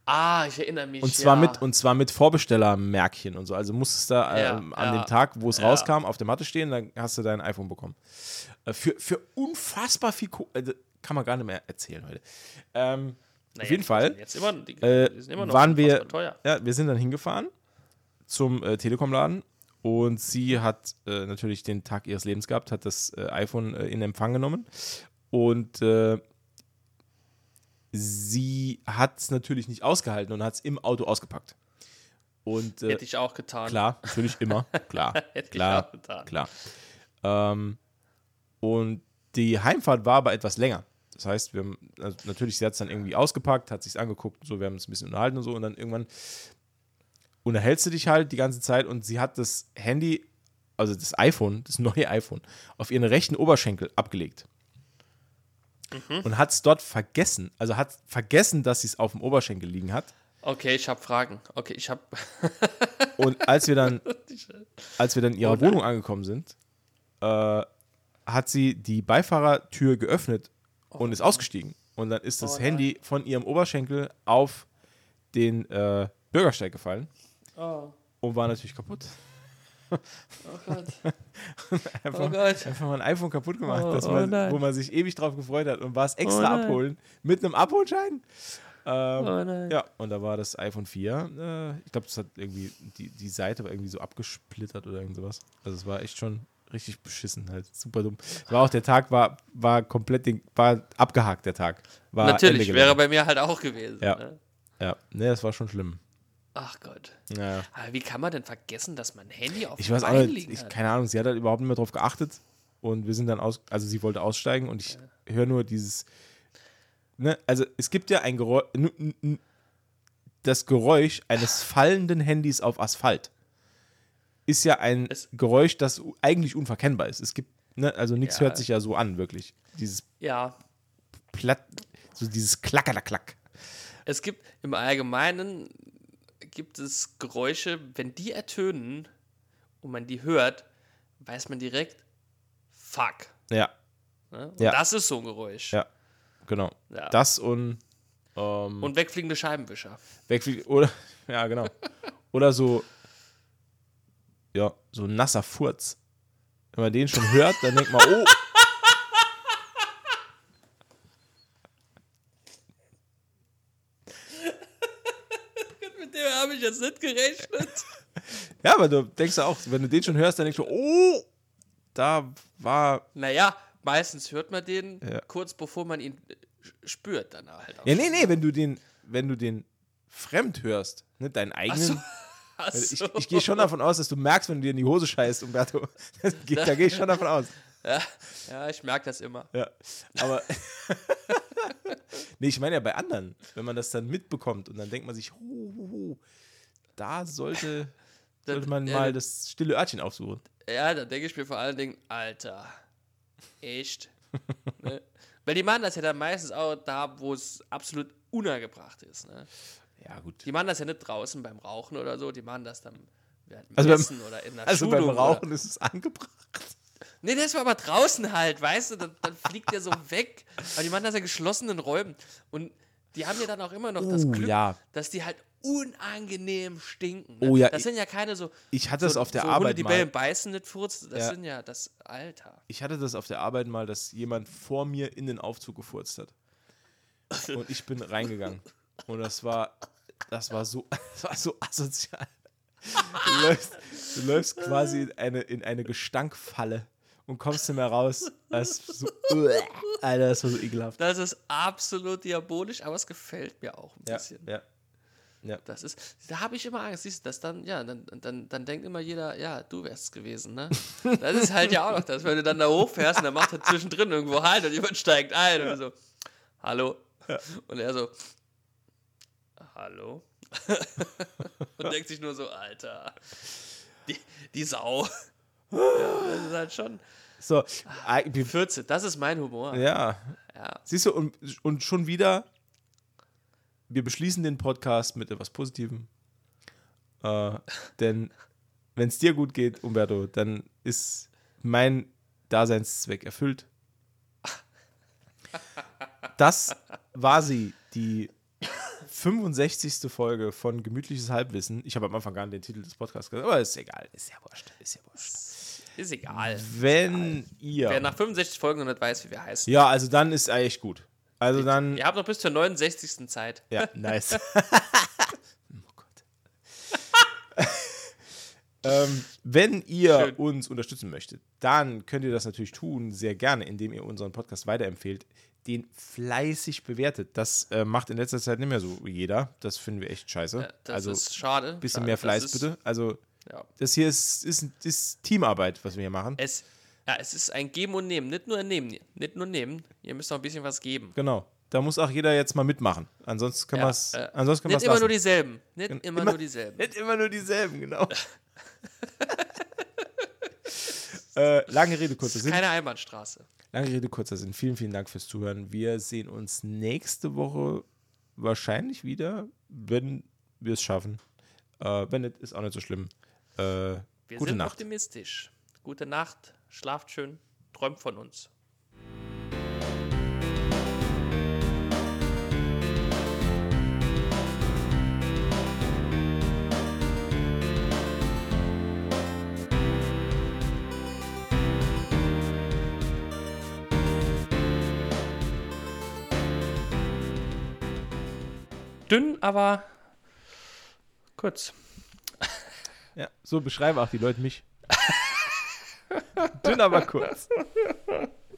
Ah, ich erinnere mich. Und zwar, ja. mit, und zwar mit Vorbestellermärkchen und so. Also musstest du äh, Ja, an ja. dem Tag, wo es rauskam, auf der Matte stehen, dann hast du dein iPhone bekommen. Äh, für, für unfassbar viel, Ko äh, kann man gar nicht mehr erzählen heute. Ähm, Naja, auf jeden Fall immer, die, äh, die sind immer noch waren wir, ja, wir sind dann hingefahren zum äh, Telekom-Laden und sie hat äh, natürlich den Tag ihres Lebens gehabt, hat das äh, iPhone äh, in Empfang genommen und äh, sie hat es natürlich nicht ausgehalten und hat es im Auto ausgepackt. Und äh, Hätte ich auch getan. klar, natürlich immer, klar, [laughs] Hätte ich klar, auch getan. klar. Ähm, und die Heimfahrt war aber etwas länger. Das heißt, wir haben, also natürlich, sie hat es dann irgendwie ausgepackt, hat sich angeguckt, so, wir haben uns ein bisschen unterhalten und so, und dann irgendwann unterhältst du dich halt die ganze Zeit und sie hat das Handy, also das iPhone, das neue [laughs] iPhone, auf ihren rechten Oberschenkel abgelegt. Und hat es dort vergessen, also hat vergessen, dass sie es auf dem Oberschenkel liegen hat. Okay, ich habe Fragen. Okay, ich habe. [laughs] Und als wir dann, [laughs] als wir dann in ihrer Wohnung angekommen sind, äh, hat sie die Beifahrertür geöffnet und ist ausgestiegen. Und dann ist das Oh. Handy von ihrem Oberschenkel auf den äh, Bürgersteig gefallen Oh, und war natürlich kaputt. oh Gott. [laughs] Einfach, Oh Gott. einfach mal ein iPhone kaputt gemacht, Oh, oh man, nein. wo man sich ewig drauf gefreut hat und war es extra Oh nein. abholen mit einem Abholschein. Ähm, Oh. Ja, und da war das iPhone 4. Äh, ich glaube, das hat irgendwie, die, die Seite war irgendwie so abgesplittert oder irgend sowas. Also es war echt schon richtig beschissen, halt super dumm. War auch der Tag, war, war komplett, den, war abgehakt der Tag. War Natürlich, wäre bei mir halt auch gewesen. Ja. Ne? Ja, ne, das war schon schlimm. Ach Gott. Ja. Aber wie kann man denn vergessen, dass man ein Handy auf Ich dem weiß auch Bein nicht, liegen ich, hat? keine Ahnung, sie hat halt überhaupt nicht mehr drauf geachtet und wir sind dann aus, also sie wollte aussteigen und ich höre nur dieses, ne, also es gibt ja ein Geräusch, das Geräusch eines fallenden Handys auf Asphalt ist ja ein Es- Geräusch, das eigentlich unverkennbar ist. Es gibt, ne, also nichts Ja. hört sich ja so an, wirklich. Dieses Ja, Platt, so dieses Klackerklack. es gibt im Allgemeinen gibt es Geräusche, wenn die ertönen und man die hört, weiß man direkt, fuck. Ja, Ne? Ja. das ist so ein Geräusch. ja, genau. Ja. Das und ähm, Und wegfliegende Scheibenwischer. Wegfliegen. Oder, [laughs] ja, genau. Oder so, ja, so ein nasser Furz. Wenn man den schon hört, dann denkt man, oh. Mit dem habe ich jetzt nicht gerechnet. [laughs] Ja, aber du denkst ja auch, wenn du den schon hörst, dann denkst du, oh, da war. naja, meistens hört man den Ja. kurz bevor man ihn äh, spürt dann halt auch. Ja, nee, nee, wenn du den, wenn du den fremd hörst, ne, deinen eigenen. [laughs] Ach Also ich, so. ich gehe schon davon aus, dass du merkst, wenn du dir in die Hose scheißt, Umberto. [laughs] Geht, da gehe ich schon davon aus. Ja, ja ich merke das immer. Ja, aber. nee, ich meine ja bei anderen, wenn man das dann mitbekommt und dann denkt man sich, hu, hu, hu, da sollte, [laughs] sollte man ja, mal das stille Örtchen aufsuchen. Ja, da denke ich mir vor allen Dingen, Alter, echt? [laughs] ne? Weil die machen das ja dann meistens auch da, wo es absolut unangebracht ist. Ne? Ja, gut. Die machen das ja nicht draußen beim Rauchen oder so, die machen das dann während Also beim- Essen oder in der [laughs] Also Schulung. beim Rauchen ist es angebracht. Nee, das war aber draußen halt, weißt du, dann, dann fliegt der so weg. Aber die machen das ja in geschlossenen Räumen. Und die haben ja dann auch immer noch das Oh, Glück, ja. dass die halt unangenehm stinken. Ne? Oh ja, Das sind ja keine so. Ich hatte das so, auf der so Hunde, Arbeit die mal. Bälle beißen, nicht furzen. Das Ja. sind ja das Alter. Ich hatte das auf der Arbeit mal, dass jemand vor mir in den Aufzug gefurzt hat. Und ich bin reingegangen. Und das war, das war so, [laughs] das war so asozial. Du läufst, du läufst quasi in eine, in eine Gestankfalle und kommst nicht mehr raus. Das ist so, Alter, das war so ekelhaft. Das ist absolut diabolisch, aber es gefällt mir auch ein bisschen. ja. Ja. Das ist, da habe ich immer Angst, siehst du, dass dann, ja, dann, dann, dann denkt immer jeder, ja, du wärst es gewesen, ne? Das ist halt ja auch noch das, wenn du dann da hochfährst und dann macht er zwischendrin irgendwo halt und jemand steigt ein und so, hallo? Und er so, hallo? [laughs] und denkt sich nur so, Alter, die, die Sau. ja, das ist halt schon, So, ah, wir- 14, das ist mein Humor. ja. Ja. Siehst du, und, und schon wieder, wir beschließen den Podcast mit etwas Positivem. Äh, denn wenn es dir gut geht, Umberto, dann ist mein Daseinszweck erfüllt. Das war sie, die 65. Folge von Gemütliches Halbwissen. Ich habe am Anfang gar nicht den Titel des Podcasts gesagt, aber ist egal, ist ja wurscht, ist ja wurscht. Ist egal. Wenn ihr. Wer nach 65 Folgen noch nicht weiß, wie wir heißen. ja, also dann ist eigentlich gut. Also dann. Ihr habt noch bis zur 69. Zeit. Ja, nice. [laughs] oh Gott. [laughs] ähm, wenn ihr Schön. uns unterstützen möchtet, dann könnt ihr das natürlich tun, sehr gerne, indem ihr unseren Podcast weiterempfehlt, den fleißig bewertet. Das äh, macht in letzter Zeit nicht mehr so jeder. Das finden wir echt scheiße. Ja, das also ist schade. ein bisschen schade. mehr Fleiß, ist, bitte. Also Ja. das hier ist, ist, ist Teamarbeit, was wir hier machen. Es, ja, es ist ein Geben und Nehmen. Nicht nur nehmen. Nicht nur nehmen. Ihr müsst noch ein bisschen was geben. Genau. Da muss auch jeder jetzt mal mitmachen. Ansonsten können Ja, wir es äh, ansonsten können Nicht immer lassen. nur dieselben. Nicht immer, immer- nur dieselben. Nicht immer nur dieselben, genau. [laughs] äh, lange Rede, kurzer Sinn. Keine Einbahnstraße. Lange Rede, kurzer Sinn. Vielen, vielen Dank fürs Zuhören. Wir sehen uns nächste Woche wahrscheinlich wieder, wenn wir es schaffen. Äh, wenn nicht, ist auch nicht so schlimm. Äh, Wir gute sind Nacht. optimistisch. Gute Nacht. Schlaft schön, träumt von uns. dünn, aber kurz. Ja, so beschreiben auch die Leute mich. Dünn, aber kurz. [laughs]